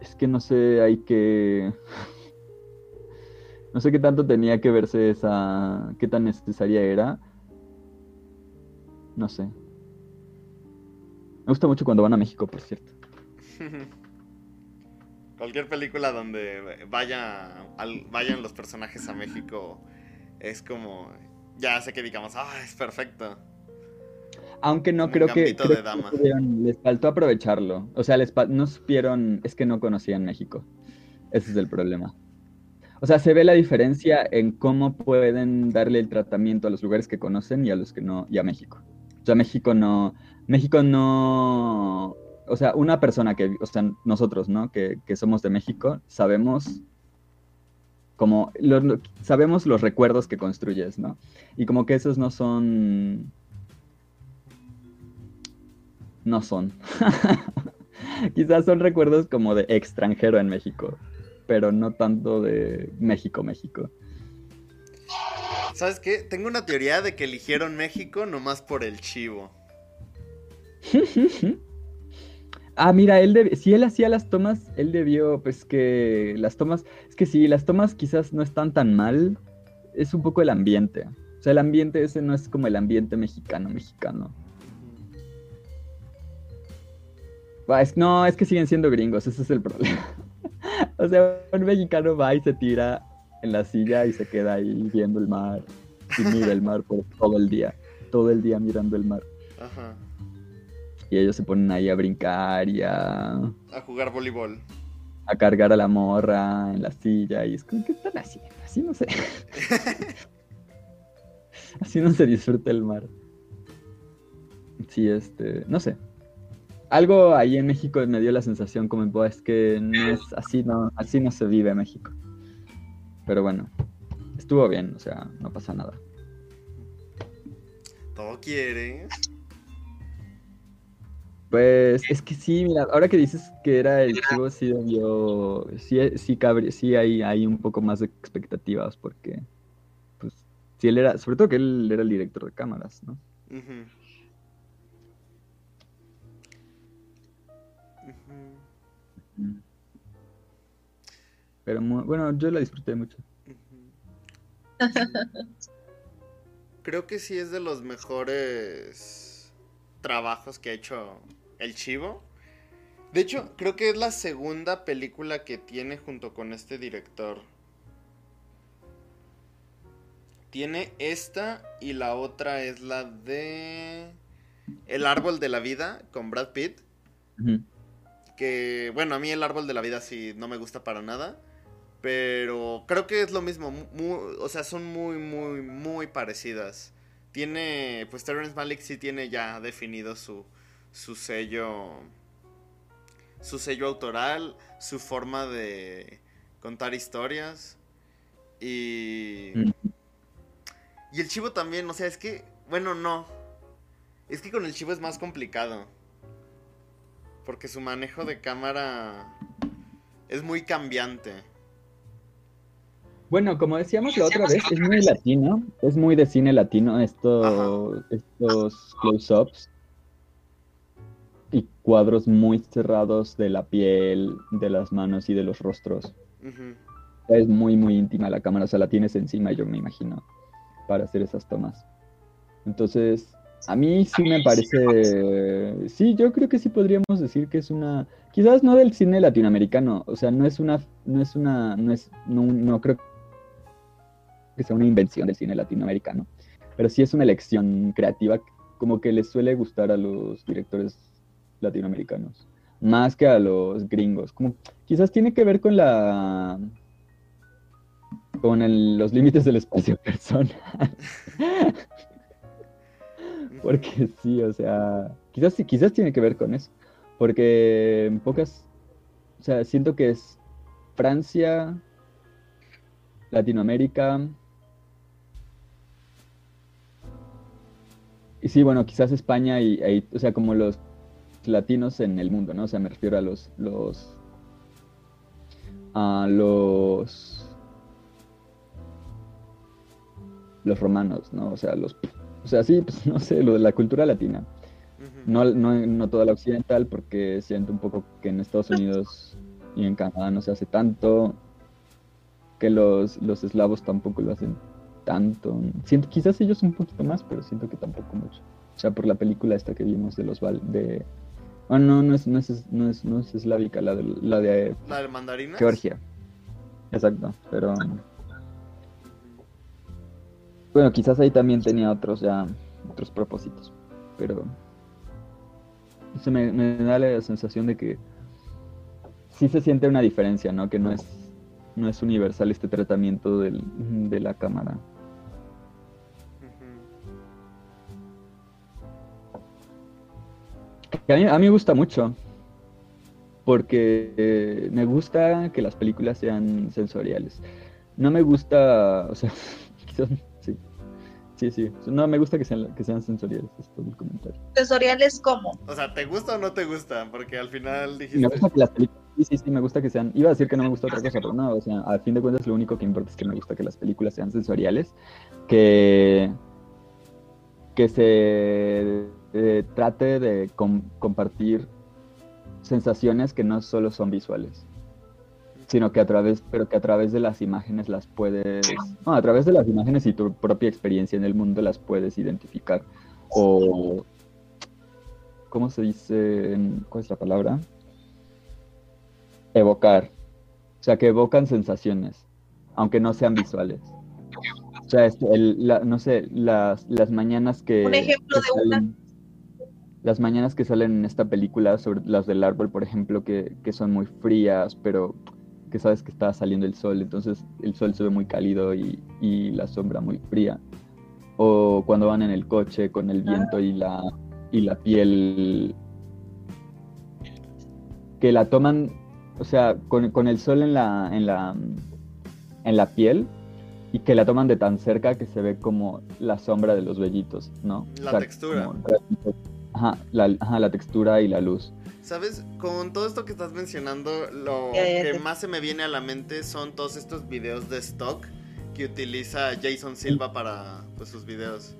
Es que no sé, hay que. No sé qué tanto tenía que verse esa. qué tan necesaria era. No sé. Me gusta mucho cuando van a México, por cierto. Cualquier película donde vaya, vayan los personajes a México es como. Ya sé que digamos, ah, es perfecto. Aunque no creo, que, les faltó aprovecharlo. O sea, les no supieron, es que no conocían México. Ese es el problema. O sea, se ve la diferencia en cómo pueden darle el tratamiento a los lugares que conocen y a los que no, y a México. O sea, México no, México no o sea, una persona que, o sea, nosotros, ¿no? Que, somos de México, sabemos como, sabemos los recuerdos que construyes, ¿no? Y como que esos no son, no son. Quizás son recuerdos como de extranjero en México, pero no tanto de México, México. ¿Sabes qué? Tengo una teoría de que eligieron México nomás por el chivo. Ah, mira, él si él hacía las tomas, él debió, pues que las tomas, es que sí, las tomas quizás no están tan mal, es un poco el ambiente. O sea, el ambiente ese no es como el ambiente mexicano, mexicano. no, es que siguen siendo gringos, ese es el problema. o sea, un mexicano va y se tira en la silla y se queda ahí viendo el mar y mira el mar por todo el día, todo el día mirando el mar. Ajá. Y ellos se ponen ahí a brincar y a... A jugar voleibol. A cargar a la morra en la silla. Y es como, ¿qué están haciendo? Así no sé. Así no se disfruta el mar. Sí, este... No sé. Algo ahí en México me dio la sensación como, es que no es así, no, así no se vive México. Pero bueno, estuvo bien, o sea, no pasa nada. Todo quiere. Pues es que sí, mira, ahora que dices que era el chivo, sí debió, sí, sí, cabre, sí hay, hay un poco más de expectativas, porque, pues, sí él era, sobre todo que él era el director de cámaras, ¿no? Pero bueno, yo la disfruté mucho. Creo que sí es de los mejores trabajos que ha hecho el Chivo. De hecho, creo que es la segunda película que tiene junto con este director. Tiene esta y la otra es la de El árbol de la vida con Brad Pitt. Que, bueno, a mí el árbol de la vida sí no me gusta para nada. Pero creo que es lo mismo. o sea, son muy, muy, muy parecidas. Tiene, pues Terrence Malick sí tiene ya definido su, su sello. Su sello autoral, su forma de contar historias. Y. Mm. Y el chivo también, o sea, es que. Bueno, no. Es que con el chivo es más complicado. Porque su manejo de cámara es muy cambiante. Bueno, como decíamos la otra vez, es muy latino, es muy de cine latino esto, estos close-ups y cuadros muy cerrados de la piel, de las manos y de los rostros. Es muy, muy íntima la cámara, o sea, la tienes encima, yo me imagino, para hacer esas tomas. Entonces, a mí sí me parece, sí, yo creo que sí podríamos decir que es una, quizás no del cine latinoamericano, o sea, no es una, no es una, no es, no, no creo que sea una invención del cine latinoamericano, pero sí es una elección creativa como que les suele gustar a los directores latinoamericanos, más que a los gringos. Como, quizás tiene que ver con la con los límites del espacio personal. porque sí, o sea, quizás quizás tiene que ver con eso, porque en pocas, o sea, siento que es Francia, Latinoamérica, Y sí, bueno, quizás España y, o sea, como los latinos en el mundo, ¿no? O sea, me refiero a los, los, a los, los romanos, ¿no? O sea, los, o sea, sí, pues no sé, lo de la cultura latina. No, no, no toda la occidental, porque siento un poco que en Estados Unidos y en Canadá no se hace tanto, que los, los eslavos tampoco lo hacen tanto. Siento, quizás ellos un poquito más, pero siento que tampoco mucho. O sea, por la película esta que vimos de los de bueno, no, no es, no es, no es, no es eslávica, la de la de ¿La de mandarinas? Georgia. Exacto, pero bueno, quizás ahí también tenía otros ya otros propósitos, pero eso me, me da la sensación de que sí se siente una diferencia, ¿no? Que no es no es universal este tratamiento del, de la cámara. A mí, a mí me gusta mucho, porque eh, me gusta que las películas sean sensoriales. No me gusta, o sea, quizás, sí, sí, sí, no me gusta que sean, que sean sensoriales, es todo el comentario. ¿Sensoriales cómo? O sea, ¿te gusta o no te gusta? Porque al final dijiste... Me gusta que las películas, sí, sí, sí, me gusta que sean, iba a decir que no me gusta otra cosa, pero no, o sea, a fin de cuentas lo único que importa es que me gusta que las películas sean sensoriales, que, que se eh, trate de compartir sensaciones que no solo son visuales, sino que a través, pero que a través de las imágenes las puedes, no, a través de las imágenes y tu propia experiencia en el mundo las puedes identificar o, ¿cómo se dice? ¿Cuál es la palabra? Evocar, o sea, que evocan sensaciones, aunque no sean visuales. O sea, no sé, las, las mañanas que... Un ejemplo de una las mañanas que salen en esta película, sobre las del árbol, por ejemplo, que, son muy frías, pero que sabes que está saliendo el sol, entonces el sol se ve muy cálido y, la sombra muy fría. O cuando van en el coche con el viento y la, y la piel que la toman, o sea, con, el sol en la, en la, en la piel y que la toman de tan cerca que se ve como la sombra de los vellitos, ¿no? La textura. Ajá la, ajá, la textura y la luz. ¿Sabes? Con todo esto que estás mencionando, lo que más se me viene a la mente son todos estos videos de stock que utiliza Jason Silva para pues, sus videos.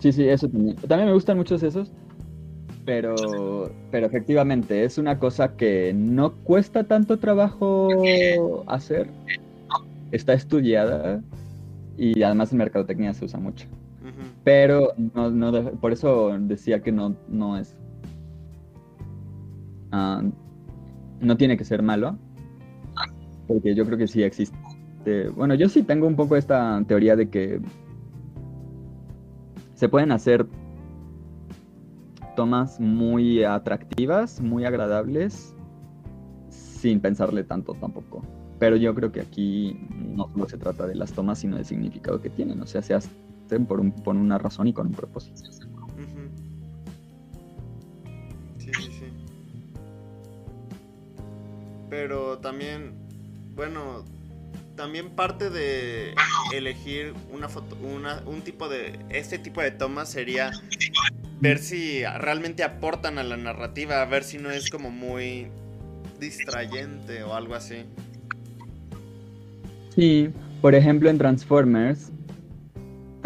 Sí, sí, eso también. También me gustan muchos esos, pero, pero efectivamente es una cosa que no cuesta tanto trabajo hacer. Está estudiada y además en mercadotecnia se usa mucho. Pero no, no, por eso decía que no, no es Ah, no tiene que ser malo, porque yo creo que sí existe. Bueno, yo sí tengo un poco esta teoría de que se pueden hacer tomas muy atractivas, muy agradables, sin pensarle tanto tampoco. Pero yo creo que aquí no solo se trata de las tomas, sino del significado que tienen. O sea, se por, un, por una razón y con un propósito. pero también, bueno, también parte de elegir una foto, una, un tipo de, este tipo de tomas sería ver si realmente aportan a la narrativa, ver si no es como muy distrayente o algo así. Sí, por ejemplo en Transformers,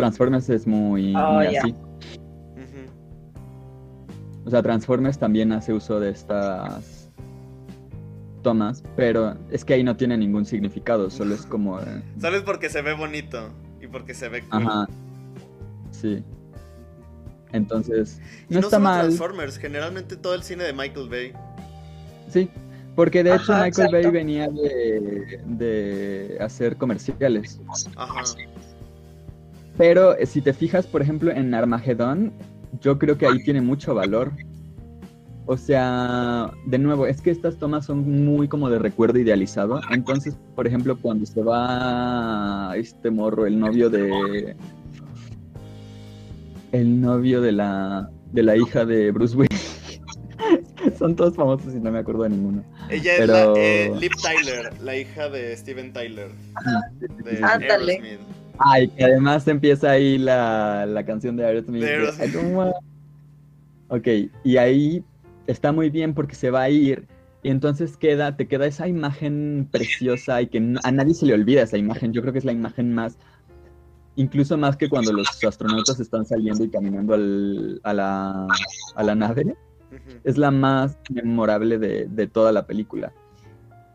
Transformers es muy, oh, así. O sea, Transformers también hace uso de estas tomas, pero es que ahí no tiene ningún significado, solo es como... Eh, Solo porque se ve bonito y porque se ve cool. Ajá. Sí. Entonces, no, está mal. Transformers, generalmente todo el cine de Michael Bay. Sí, porque de hecho Michael Bay venía de, de hacer comerciales. Ajá. Pero eh, si te fijas, por ejemplo, en Armageddon, yo creo que ahí tiene mucho valor o sea, de nuevo, es que estas tomas son muy como de recuerdo idealizado. Entonces, por ejemplo, cuando se va este morro, el novio de. El novio de la, de la hija de Bruce Willis. son todos famosos y no me acuerdo de ninguno. Ella es la, eh, Liv Tyler, la hija de Steven Tyler. De Ándale. Ay, que además empieza ahí la, la canción de Aerosmith. De. Ok, y ahí está muy bien porque se va a ir y entonces queda, te queda esa imagen preciosa y que a nadie se le olvida esa imagen. Yo creo que es la imagen más, incluso más que cuando los astronautas están saliendo y caminando a, la, a, la, nave, es la más memorable de, toda la película.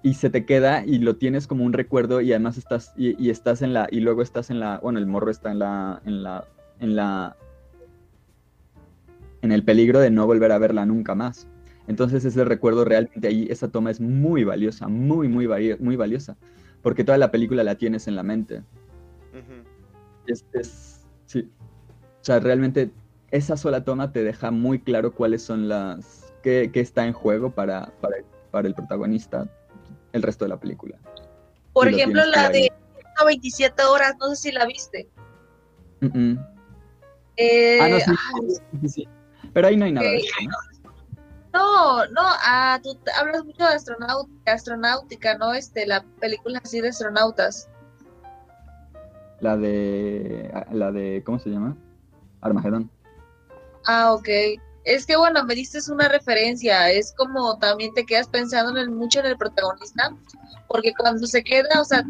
Y se te queda y lo tienes como un recuerdo y además estás, y, estás en la, y luego estás en la, bueno, el morro está en la, en la, en la, en el peligro de no volver a verla nunca más. Entonces ese recuerdo realmente ahí, esa toma es muy valiosa, muy, muy, muy valiosa, porque toda la película la tienes en la mente. es, sí. O sea, realmente esa sola toma te deja muy claro cuáles son las, qué, está en juego para, para, el protagonista el resto de la película. Por ejemplo, la de 27 horas, no sé si la viste. Eh, ah, no, sí, sí, pero ahí no hay nada de eso, ¿no? No, ah, tú hablas mucho de astronáutica, ¿no? Este, la película así de astronautas. La de, ah, la de, ¿cómo se llama? Armagedón. Ah, ok. Es que bueno, me diste una referencia, es como también te quedas pensando en mucho en el protagonista, porque cuando se queda, o sea,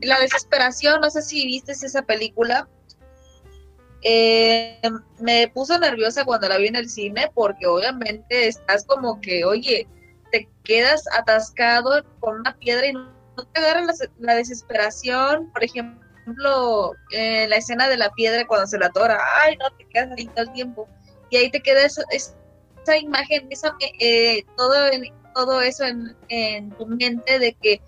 la desesperación, no sé si viste esa película, eh, me puso nerviosa cuando la vi en el cine porque obviamente estás como que, oye, te quedas atascado con una piedra y no, te agarra la, desesperación, por ejemplo, la escena de la piedra cuando se la atora, ay, no, te quedas ahí todo el tiempo. Y ahí te queda esa imagen, esa, eh, todo, todo eso en, en tu mente de que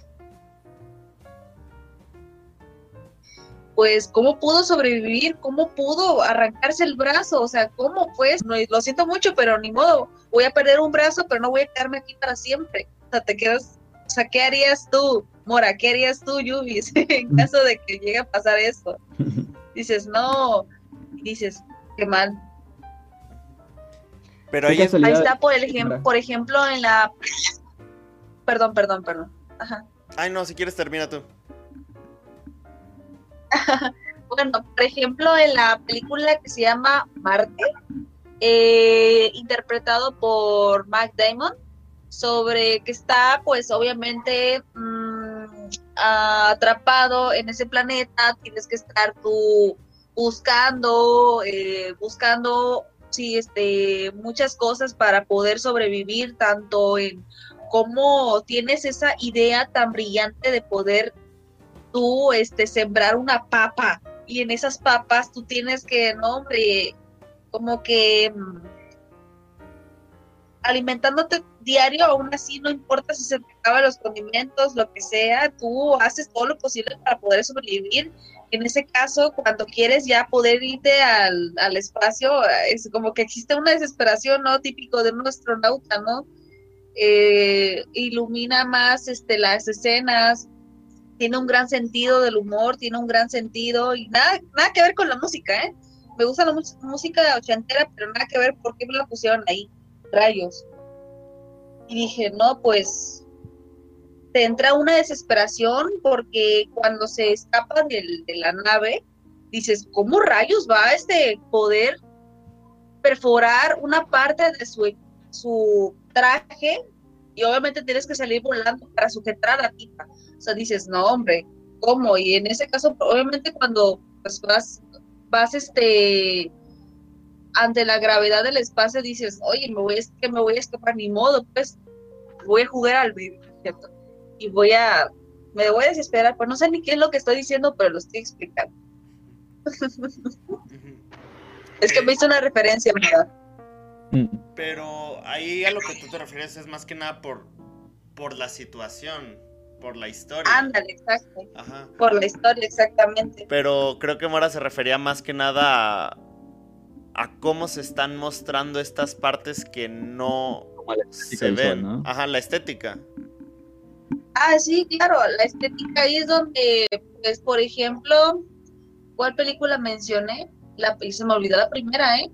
pues cómo pudo sobrevivir, cómo pudo arrancarse el brazo, o sea, cómo pues, no, lo siento mucho, pero ni modo, voy a perder un brazo, pero no voy a quedarme aquí para siempre. O sea, te quedas, o sea, ¿qué harías tú, Mora? ¿Qué harías tú, Yubis, en mm. caso de que llegue a pasar esto? Dices, no, dices, qué mal. Pero ahí, ahí está, por, el ejemplo, por ejemplo, en la... Perdón, perdón, perdón. Ajá. Ay, no, si quieres termina tú. bueno, por ejemplo, en la película que se llama Marte, eh, interpretado por Mac Damon, sobre que está pues obviamente mm, atrapado en ese planeta, tienes que estar tú buscando, eh, buscando sí, este, muchas cosas para poder sobrevivir, tanto en cómo tienes esa idea tan brillante de poder tú este, sembrar una papa y en esas papas tú tienes que, no, hombre, como que mm, alimentándote diario, aún así no importa si se te acaban los condimentos, lo que sea, tú haces todo lo posible para poder sobrevivir. En ese caso, cuando quieres ya poder irte al, al espacio, es como que existe una desesperación, ¿no? Típico de un astronauta, ¿no? Eh, ilumina más este, las escenas, tiene un gran sentido del humor, tiene un gran sentido y nada, nada que ver con la música, ¿eh? Me gusta la música ochentera, pero nada que ver por qué me la pusieron ahí, rayos. Y dije, no, pues te entra una desesperación porque cuando se escapa de la nave, dices, ¿cómo rayos va este poder perforar una parte de su, su traje? Y obviamente tienes que salir volando para sujetar a la. O sea, dices, no, hombre, ¿cómo? Y en ese caso, obviamente cuando pues, vas, vas este, ante la gravedad del espacio, dices, oye, me voy a, que me voy a escapar, ni modo, pues voy a jugar al video, ¿cierto? Y voy a, me voy a desesperar, pues no sé ni qué es lo que estoy diciendo, pero lo estoy explicando. es que me hizo una referencia, ¿verdad? Mm. Pero ahí a lo que tú te refieres es más que nada por, por la situación, por la historia. Ándale, exacto. Por la historia, exactamente. Pero creo que Mora se refería más que nada a, a cómo se están mostrando estas partes que no se ven. ¿no? Ajá, la estética. Ah, sí, claro, la estética ahí es donde, pues, por ejemplo, ¿cuál película mencioné? La, se me olvidó la primera, ¿eh?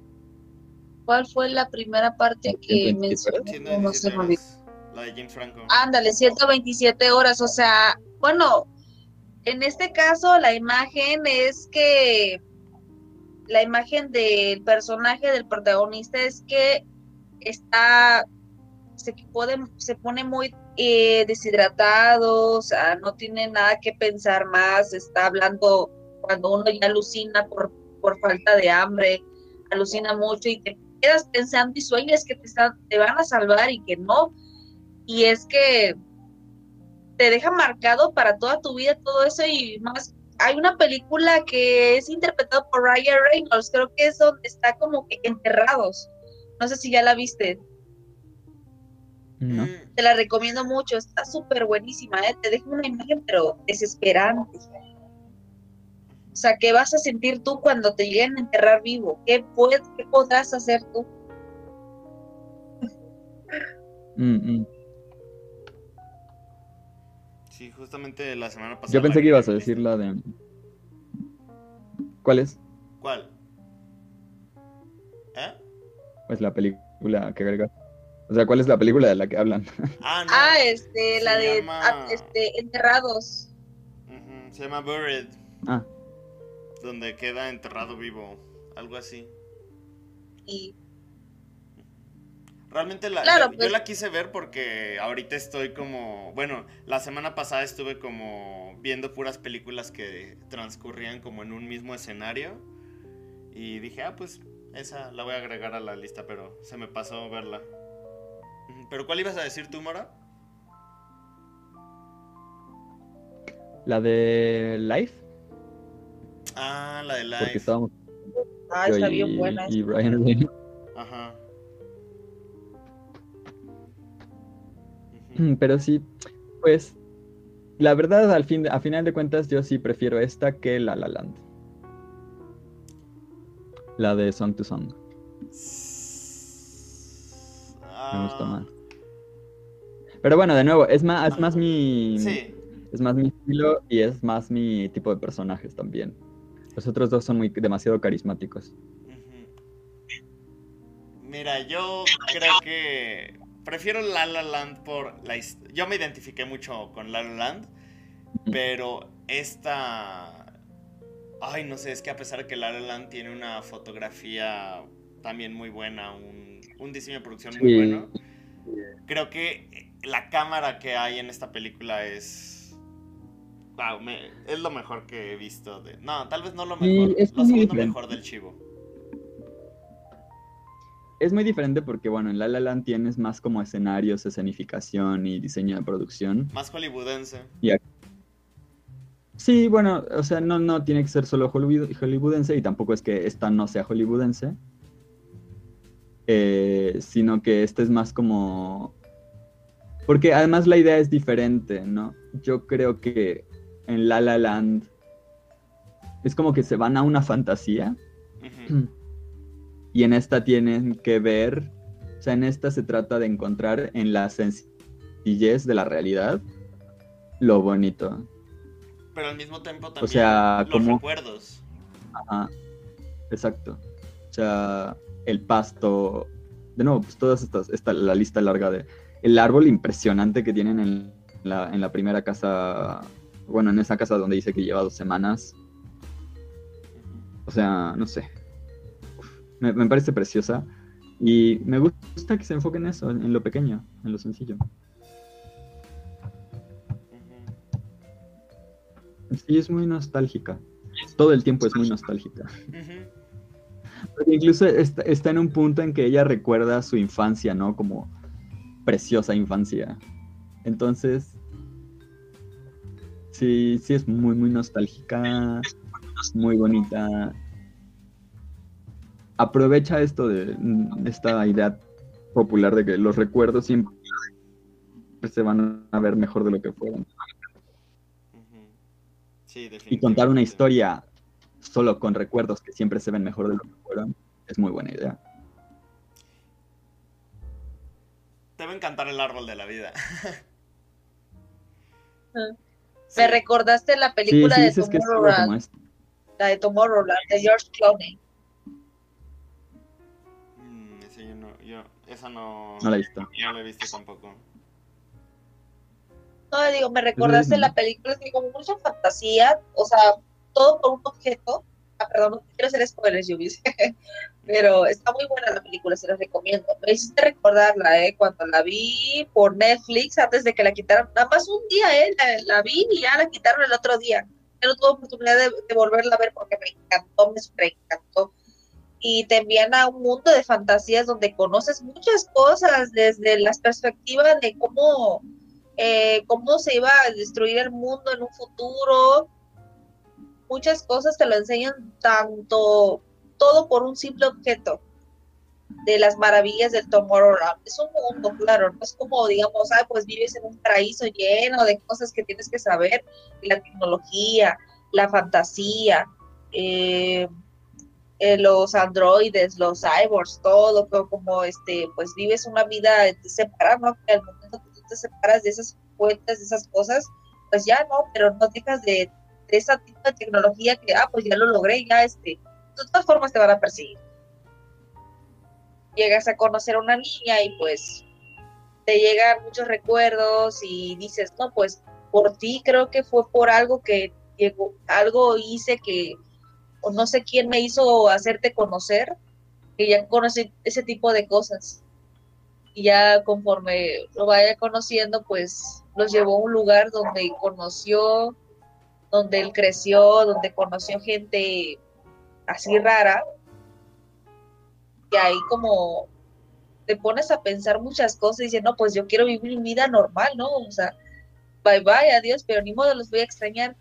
¿Cuál fue la primera parte que mencioné? No se me La de James Franco. Ándale, 127 horas, o sea, bueno, en este caso la imagen es que la imagen del personaje del protagonista es que está se, puede, se pone muy eh, deshidratado, o sea, no tiene nada que pensar más, está hablando cuando uno ya alucina por, por falta de hambre, alucina mucho y te quedas pensando y sueñas que te, te van a salvar y que no. Y es que te deja marcado para toda tu vida todo eso y más. Hay una película que es interpretada por Ryan Reynolds, creo que es donde está como que enterrados. No sé si ya la viste. Mm. Te la recomiendo mucho, está súper buenísima, ¿eh? te deja una imagen pero desesperante. O sea, ¿qué vas a sentir tú cuando te lleguen a enterrar vivo? ¿Qué, qué podrás hacer tú? Mm, mm. Sí, justamente la semana pasada. Yo pensé que ibas a decir la de. ¿Cuál es? ¿Cuál? ¿Eh? Pues la película que agregas. O sea, ¿cuál es la película de la que hablan? Ah, no. ah este, la de ah, este, Enterrados. Se llama Buried. Ah. Donde queda enterrado vivo. Algo así. Y. Realmente la, yo, pues. la quise ver porque ahorita estoy como, bueno, la semana pasada estuve como viendo puras películas que transcurrían como en un mismo escenario y dije, ah, pues esa la voy a agregar a la lista, pero se me pasó verla. ¿Pero cuál ibas a decir tú, Mora? La de Life. Ah, la de Life. Porque estábamos. Ah, está bien buena. Y Brian. Ajá. Mm, pero sí, pues la verdad, al fin, a final de cuentas, yo sí prefiero esta que La La Land. La de Song to Song. Me gusta más. Pero bueno, de nuevo, es más, es más mi. Es más mi estilo y es más mi tipo de personajes también. Los otros dos son muy demasiado carismáticos. Mira, yo creo que prefiero La La Land por la Yo me identifiqué mucho con La La Land, pero esta. Ay, no sé, es que a pesar de que La La Land tiene una fotografía también muy buena, un, diseño de producción muy bueno. Creo que la cámara que hay en esta película es... Wow, es lo mejor que he visto. De, no, tal vez no lo mejor, es lo segundo mejor del Chivo. Es muy diferente porque, bueno, en La La Land tienes más como escenarios, escenificación y diseño de producción. Más hollywoodense. Sí, bueno, o sea, no, no tiene que ser solo hollywoodense y tampoco es que esta no sea hollywoodense. Eh, sino que este es más como... Porque además la idea es diferente, ¿no? Yo creo que en La La Land es como que se van a una fantasía y en esta tienen que ver, o sea, en esta se trata de encontrar en la sencillez de la realidad lo bonito. Pero al mismo tiempo también o sea, los como... recuerdos. Ajá, exacto. O sea, el pasto, de nuevo, pues todas estas, esta, la lista larga de el árbol impresionante que tienen en la, en la primera casa, bueno, en esa casa donde dice que lleva dos semanas. O sea, no sé. me, me, parece preciosa. Y me gusta que se enfoque en eso, en lo pequeño, en lo sencillo. Sí, es muy nostálgica. Todo el tiempo es muy nostálgica incluso está, en un punto en que ella recuerda su infancia, ¿no? Como preciosa infancia. Entonces, sí, sí es muy, muy nostálgica, muy bonita. Aprovecha esto de esta idea popular de que los recuerdos siempre se van a ver mejor de lo que fueron. y contar una historia solo con recuerdos que siempre se ven mejor de lo que fueron, es muy buena idea. Te va a encantar el árbol de la vida. Me recordaste la película de Tomorrowland. La de Tomorrowland, de George Clooney. Mm, ese yo no, yo, esa no, no la he visto. No la he visto tampoco. No, digo, me recordaste la película, es que como mucha fantasía, o sea, todo por un objeto. Ah, perdón, no quiero hacer spoilers, Yubis. Pero está muy buena la película, se la recomiendo. Me hiciste recordarla, ¿eh? Cuando la vi por Netflix, antes de que la quitaran. Nada más un día, ¿eh? La, vi y ya la quitaron el otro día. Yo no tuve oportunidad de, volverla a ver porque me encantó, me encantó. Y te envían a un mundo de fantasías donde conoces muchas cosas desde las perspectivas de cómo, eh, cómo se iba a destruir el mundo en un futuro, muchas cosas te lo enseñan tanto, todo por un simple objeto de las maravillas del Tomorrowland. Es un mundo, claro, no es como, digamos, ah, pues vives en un paraíso lleno de cosas que tienes que saber, la tecnología, la fantasía, eh, eh, los androides, los cyborgs, todo, como, este, pues vives una vida separada, ¿no? Que al momento que tú te separas de esas fuentes, de esas cosas, pues ya no, pero no dejas de de esa tipo de tecnología que, ah, pues ya lo logré, ya este, de todas formas te van a perseguir. Llegas a conocer a una niña y pues te llegan muchos recuerdos y dices, no, pues por ti creo que fue por algo que llegó, algo hice que, o no sé quién me hizo hacerte conocer, que ya conocí ese tipo de cosas. Y ya conforme lo vaya conociendo, pues los llevó a un lugar donde conoció donde él creció, donde conoció gente así rara. Y ahí como te pones a pensar muchas cosas y dices, no, pues yo quiero vivir mi vida normal, ¿no? O sea, bye bye, adiós, pero ni modo los voy a extrañar.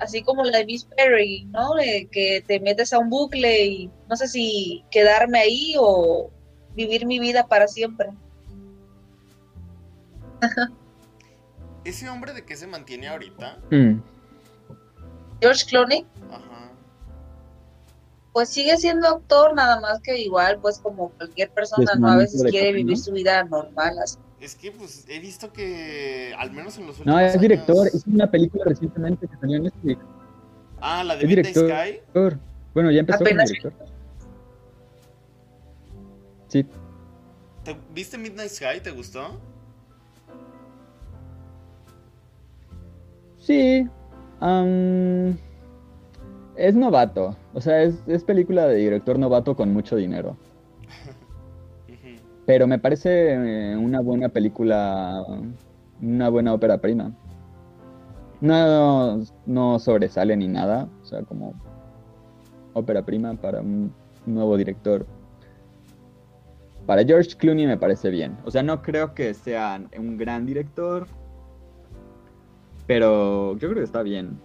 Así como la de Miss Perry, ¿no? que te metes a un bucle y no sé si quedarme ahí o vivir mi vida para siempre. ¿Ese hombre de qué se mantiene ahorita? Mm. George Clooney. Pues sigue siendo actor, nada más que igual, pues como cualquier persona, ¿no? A veces quiere vivir su vida normal. Así. Es que, pues, he visto que, al menos en los últimos No, es director, es una película recientemente que salió en Netflix. Ah, la de Midnight Sky. Bueno, ya empezó como director. Sí. ¿Te, ¿Viste Midnight Sky? ¿Te gustó? Sí, es novato. O sea, es, película de director novato con mucho dinero. Pero me parece eh, una buena película, una buena ópera prima. No, no sobresale ni nada, o sea, como ópera prima para un nuevo director. Para George Clooney me parece bien. O sea, no creo que sea un gran director, pero yo creo que está bien.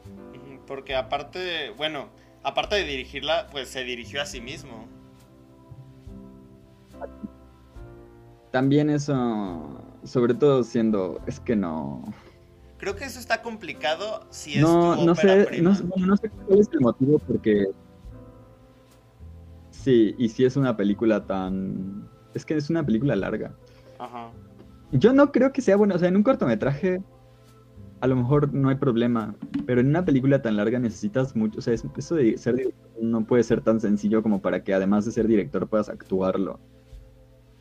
Porque aparte, bueno, aparte de dirigirla, pues se dirigió a sí mismo. También eso, sobre todo siendo, es que no. Creo que eso está complicado si es no, no sé, No, no sé cuál es el motivo porque Sí, y si es una película tan... Es que es una película larga. Ajá. Yo no creo que sea bueno, o sea, en un cortometraje a lo mejor no hay problema, pero en una película tan larga necesitas mucho, o sea, eso de ser director no puede ser tan sencillo como para que además de ser director puedas actuarlo.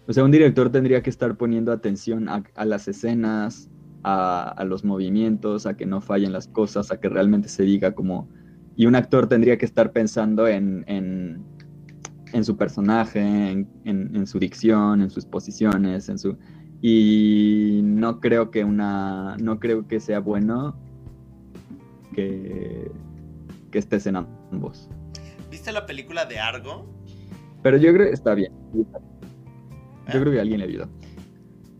O sea, un director tendría que estar poniendo atención a, las escenas, a, los movimientos, a que no fallen las cosas, a que realmente se diga como... Y un actor tendría que estar pensando en, en, su personaje, en, su dicción, en sus posiciones, en su y no creo que una no creo que sea bueno que, que estés en ambos. ¿Viste la película de Argo? Pero yo creo que está bien. Yo ¿Eh? creo que alguien le ayudó.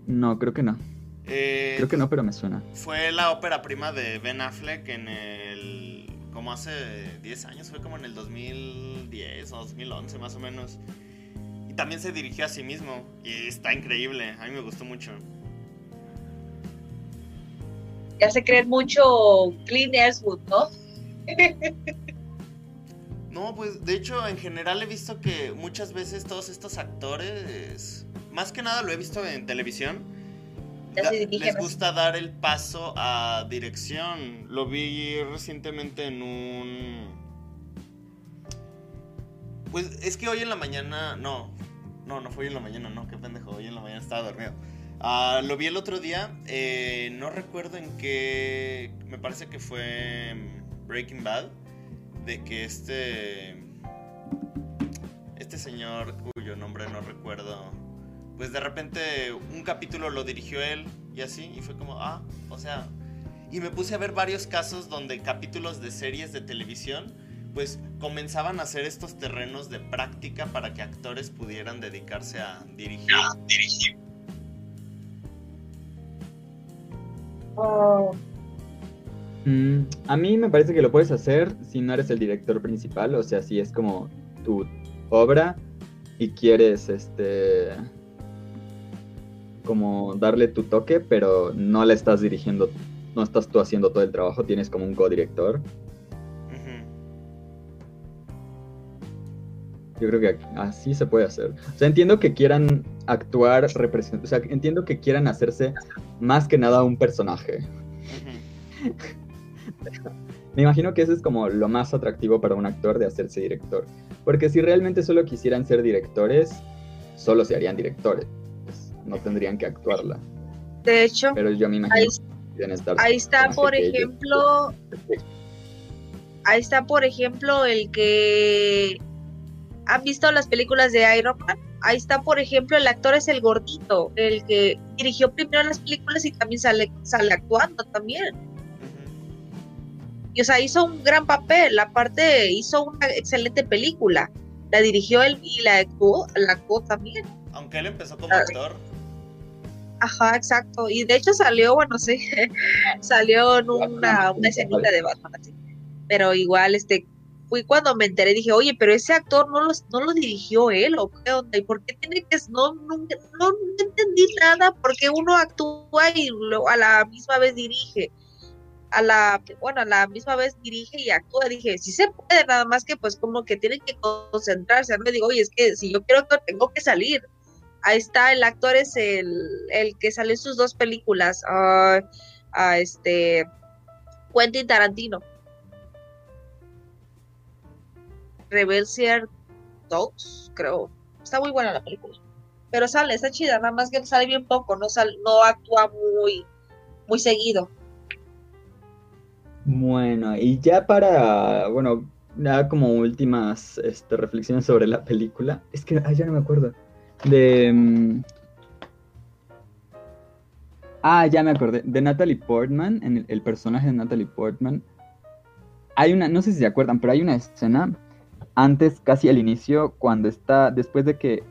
No, creo que no. Eh, creo que no, pero me suena. Fue la ópera prima de Ben Affleck en el. como hace 10 años, fue como en el 2010 o 2011 más o menos también se dirigió a sí mismo. Y está increíble. A mí me gustó mucho. Ya se creen mucho Clean Eastwood, ¿no? no, pues de hecho en general he visto que muchas veces todos estos actores, más que nada lo he visto en televisión, les gusta dar el paso a dirección. Lo vi recientemente en un... Pues es que hoy en la mañana, no, no, no fue hoy en la mañana, no, qué pendejo, hoy en la mañana estaba dormido. Ah, lo vi el otro día, eh, no recuerdo en qué, me parece que fue Breaking Bad, de que este, este señor cuyo nombre no recuerdo, pues de repente un capítulo lo dirigió él y así, y fue como, ah, o sea, y me puse a ver varios casos donde capítulos de series de televisión pues comenzaban a hacer estos terrenos de práctica para que actores pudieran dedicarse a dirigir. Oh. Mm, a mí me parece que lo puedes hacer si no eres el director principal, o sea, si es como tu obra y quieres este como darle tu toque, pero no le estás dirigiendo, no estás tú haciendo todo el trabajo, tienes como un codirector. Yo creo que así se puede hacer. O sea, entiendo que quieran actuar, o sea, entiendo que quieran hacerse más que nada un personaje. Me imagino que eso es como lo más atractivo para un actor de hacerse director. Porque si realmente solo quisieran ser directores, solo se harían directores. no tendrían que actuarla. De hecho, pero yo me imagino ahí, estar ahí está, por ejemplo, ahí está, por ejemplo, el que ¿Han visto las películas de Iron Man? Ahí está, por ejemplo, el actor es el gordito, el que dirigió primero las películas y también sale, sale actuando también. Y o sea, hizo un gran papel, aparte hizo una excelente película. La dirigió él y la actuó, la actuó también. Aunque él empezó como actor. Ajá, exacto. Y de hecho salió, bueno, sí, salió en una, una escenita de Batman así. Pero igual, este, fui cuando me enteré, dije, oye, pero ese actor no lo, no lo dirigió él, o qué onda, y por qué tiene que, no, no, no, entendí nada, porque uno actúa y a la misma vez dirige, a la, bueno, a la misma vez dirige y actúa, dije, sí se puede, nada más que pues como que tienen que concentrarse, me digo, oye, es que si yo quiero actor, tengo que salir, ahí está, el actor es el, el que sale en sus dos películas, a este, Quentin Tarantino Rebelsier Dogs, creo. Está muy buena la película. Pero sale, está chida, nada más que sale bien poco, no, no actúa muy, muy seguido. Bueno, y ya para, bueno, nada como últimas este, reflexiones sobre la película. Es que, ay, ya no me acuerdo. De... Mm, Ah, ya me acordé. De Natalie Portman, en el, personaje de Natalie Portman. Hay una, no sé si se acuerdan, pero hay una escena antes, casi al inicio, cuando está, después de que,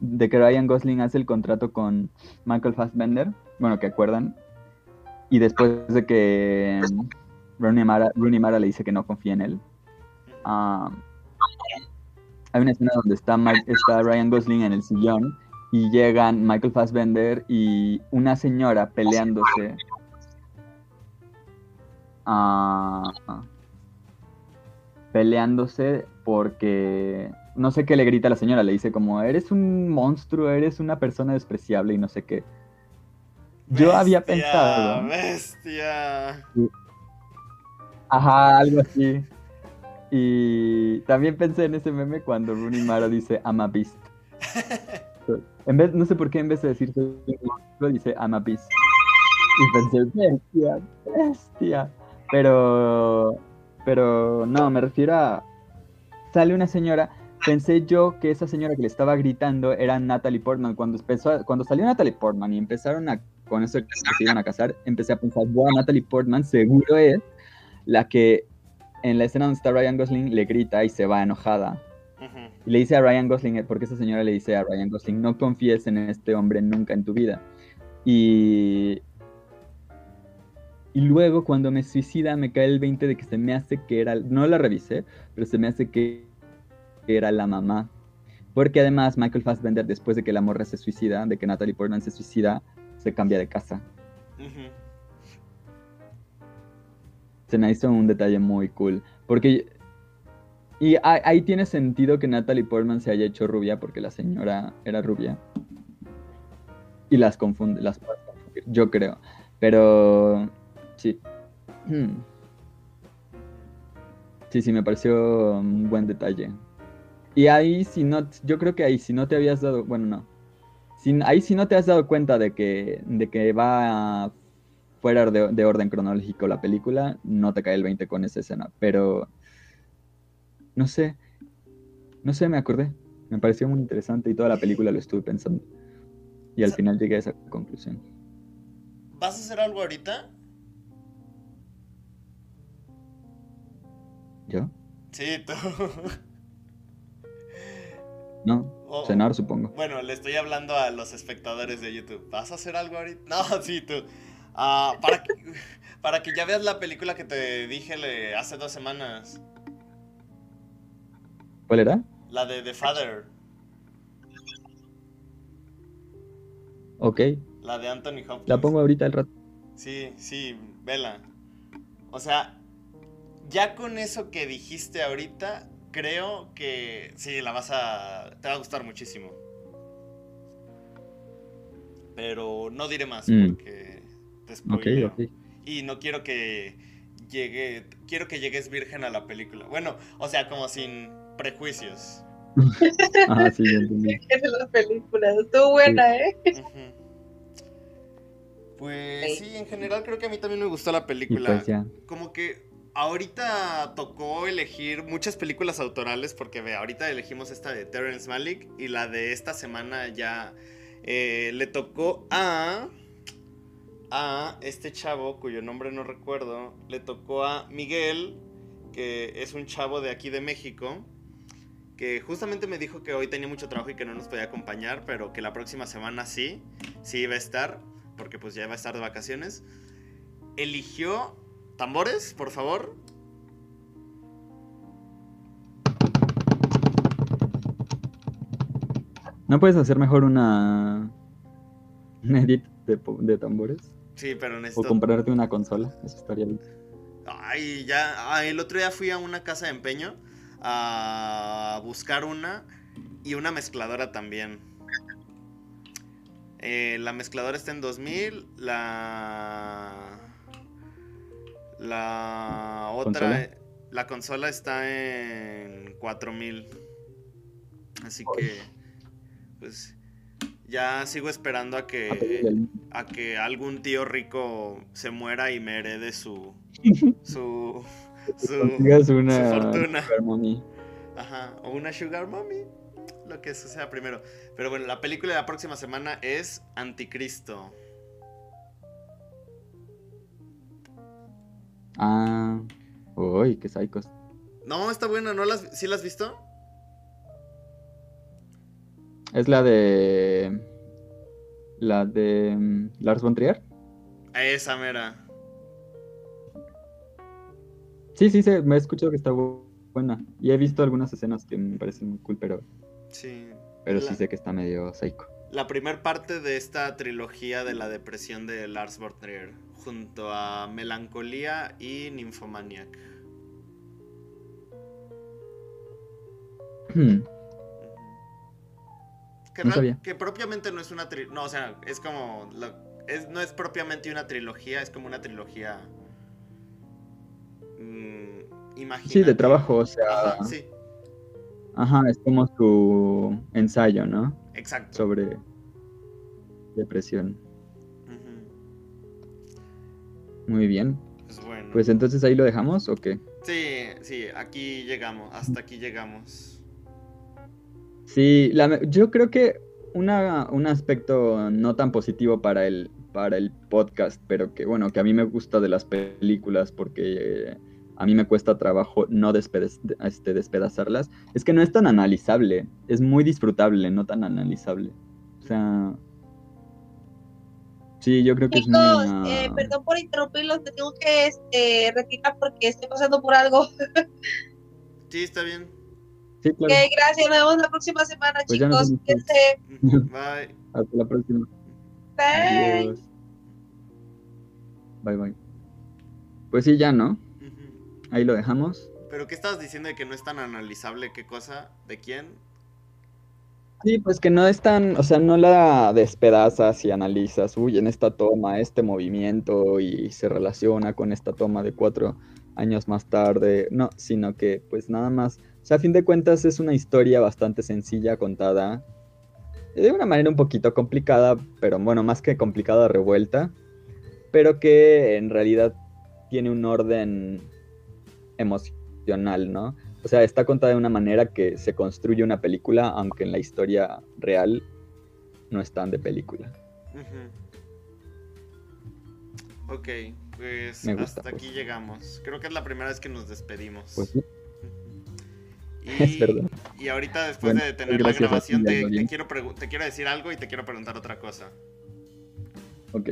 de que Ryan Gosling hace el contrato con Michael Fassbender, bueno, que acuerdan, y después de que um, Rooney Mara, Mara, le dice que no confía en él. Ah, hay una escena donde está, está Ryan Gosling en el sillón y llegan Michael Fassbender y una señora peleándose. Ah, peleándose porque no sé qué le grita a la señora, le dice como eres un monstruo, eres una persona despreciable y no sé qué. Yo había pensado. Bestia. Ajá, algo así. Y también pensé en ese meme cuando Rooney Mara dice I'm a beast. En vez, no sé por qué en vez de decir dice I'm a beast. Y pensé, bestia, bestia. Pero, pero no, me refiero a. Sale una señora. Pensé yo que esa señora que le estaba gritando era Natalie Portman. Cuando, empezó, cuando salió Natalie Portman y empezaron a, con eso que se iban a casar, empecé a pensar, wow, Natalie Portman seguro es la que en la escena donde está Ryan Gosling le grita y se va enojada. Y le dice a Ryan Gosling, porque esa señora le dice a Ryan Gosling, no confíes en este hombre nunca en tu vida. Y, y luego cuando me suicida me cae el 20 de que se me hace que era, no la revisé, pero se me hace que era la mamá. Porque además Michael Fassbender, después de que la morra se suicida, de que Natalie Portman se suicida, se cambia de casa se me hizo un detalle muy cool. Porque. Y ahí tiene sentido que Natalie Portman se haya hecho rubia porque la señora era rubia. Y las confunde, las yo creo. Pero. Sí. Hmm. Sí, sí, me pareció un buen detalle. Y ahí si no, yo creo que ahí si no te habías dado, bueno, no. ahí si no te has dado cuenta de que, de que va fuera de, orden cronológico la película, no te cae el 20 con esa escena. Pero, no sé, no sé, me acordé. Me pareció muy interesante y toda la película lo estuve pensando. Y al final llegué a esa conclusión. ¿Vas a hacer algo ahorita? ¿Yo? Sí, tú. No, cenar supongo. Bueno, le estoy hablando a los espectadores de YouTube. ¿Vas a hacer algo ahorita? No, sí, tú. Ah, para, que, para que ya veas la película que te dije hace dos semanas. ¿Cuál era? La de The Father. Ok. La de Anthony Hopkins. La pongo ahorita el rato. Sí, sí, vela. O sea, ya con eso que dijiste ahorita, creo que sí, la vas a... te va a gustar muchísimo. Pero no diré más mm. porque y no quiero que llegue, quiero que llegues virgen a la película. Bueno, o sea, como sin prejuicios. ah, sí, entendí. las películas, estuvo buena, ¿eh? Pues sí, en general creo que a mí también me gustó la película. Pues como que ahorita tocó elegir muchas películas autorales porque ve, ahorita elegimos esta de Terrence Malick y la de esta semana ya eh, le tocó a a este chavo, cuyo nombre no recuerdo, le tocó a Miguel, que es un chavo de aquí de México, que justamente me dijo que hoy tenía mucho trabajo y que no nos podía acompañar, pero que la próxima semana sí, sí iba a estar, porque pues ya va a estar de vacaciones. Eligió tambores, por favor. ¿No puedes hacer mejor una, un edit de, de tambores? Sí, pero necesito... O comprarte una consola, eso estaría bien. Ay, ya, el otro día fui a una casa de empeño a buscar una y una mezcladora también. Eh, la mezcladora está en 2000, la... La otra... La consola está en 4000. Así que... Pues ya sigo esperando a que, a que algún tío rico se muera y me herede su, su, su, una fortuna. Ajá, o una sugar mommy, lo que sea primero. Pero bueno, la película de la próxima semana es Anticristo. Ah, uy, qué psicos. No, está buena, ¿no las, ¿sí la has visto? Es la de. La de. Lars von Trier. Esa mera. Sí, sí, sí, me he escuchado que está bu- buena. Y he visto algunas escenas que me parecen muy cool, pero, Sí. pero La- sí sé que está medio psycho. La primer parte de esta trilogía de la depresión de Lars von Trier, junto a Melancolía y Nymphomaniac. Hmm, Que, No sabía. que propiamente no es una trilogía. No, o sea, es como. es, no es propiamente una trilogía, es como una trilogía. mm, imaginativa. Sí, de trabajo, o sea. Ajá, sí, Ajá, es como su ensayo, ¿no? exacto. Sobre depresión. Muy bien. Pues bueno. Pues entonces ahí lo dejamos o qué? Sí, sí, aquí llegamos. Hasta aquí llegamos. Sí, la yo creo que una, un aspecto no tan positivo para el, para el podcast, pero que bueno, que a mí me gusta de las películas porque eh, a mí me cuesta trabajo no despedaz- este, despedazarlas, es que no es tan analizable, es muy disfrutable, no tan analizable. O sea, sí, yo creo que es Chicos, muy... eh, perdón por interrumpirlos, me tengo que este, retirar porque estoy pasando por algo. Sí, está bien. Sí, Ok, claro. gracias, nos vemos la próxima semana, Pues ya nos chicos. Bye. Hasta la próxima. Bye. Adiós. Bye bye. Pues sí, ya, ¿no? Ahí lo dejamos. ¿Pero qué estabas diciendo de que no es tan analizable qué cosa? ¿De quién? Sí, pues que no es tan, o sea, no la despedazas y analizas, uy, en esta toma, este movimiento y se relaciona con esta toma de cuatro años más tarde, no, sino que pues nada más, o sea, a fin de cuentas es una historia bastante sencilla contada, de una manera un poquito complicada, pero bueno, más que complicada, revuelta, pero que en realidad tiene un orden emocional, ¿no? O sea, está contada de una manera que se construye una película, aunque en la historia real no es tan de película. Ujú. Ok, pues Me gusta, hasta pues. aquí llegamos. Creo que es la primera vez que nos despedimos. Pues sí, Ujú. es verdad. Y ahorita, después Bueno, de tener la ti, grabación, te, quiero te quiero decir algo y te quiero preguntar otra cosa. Ok.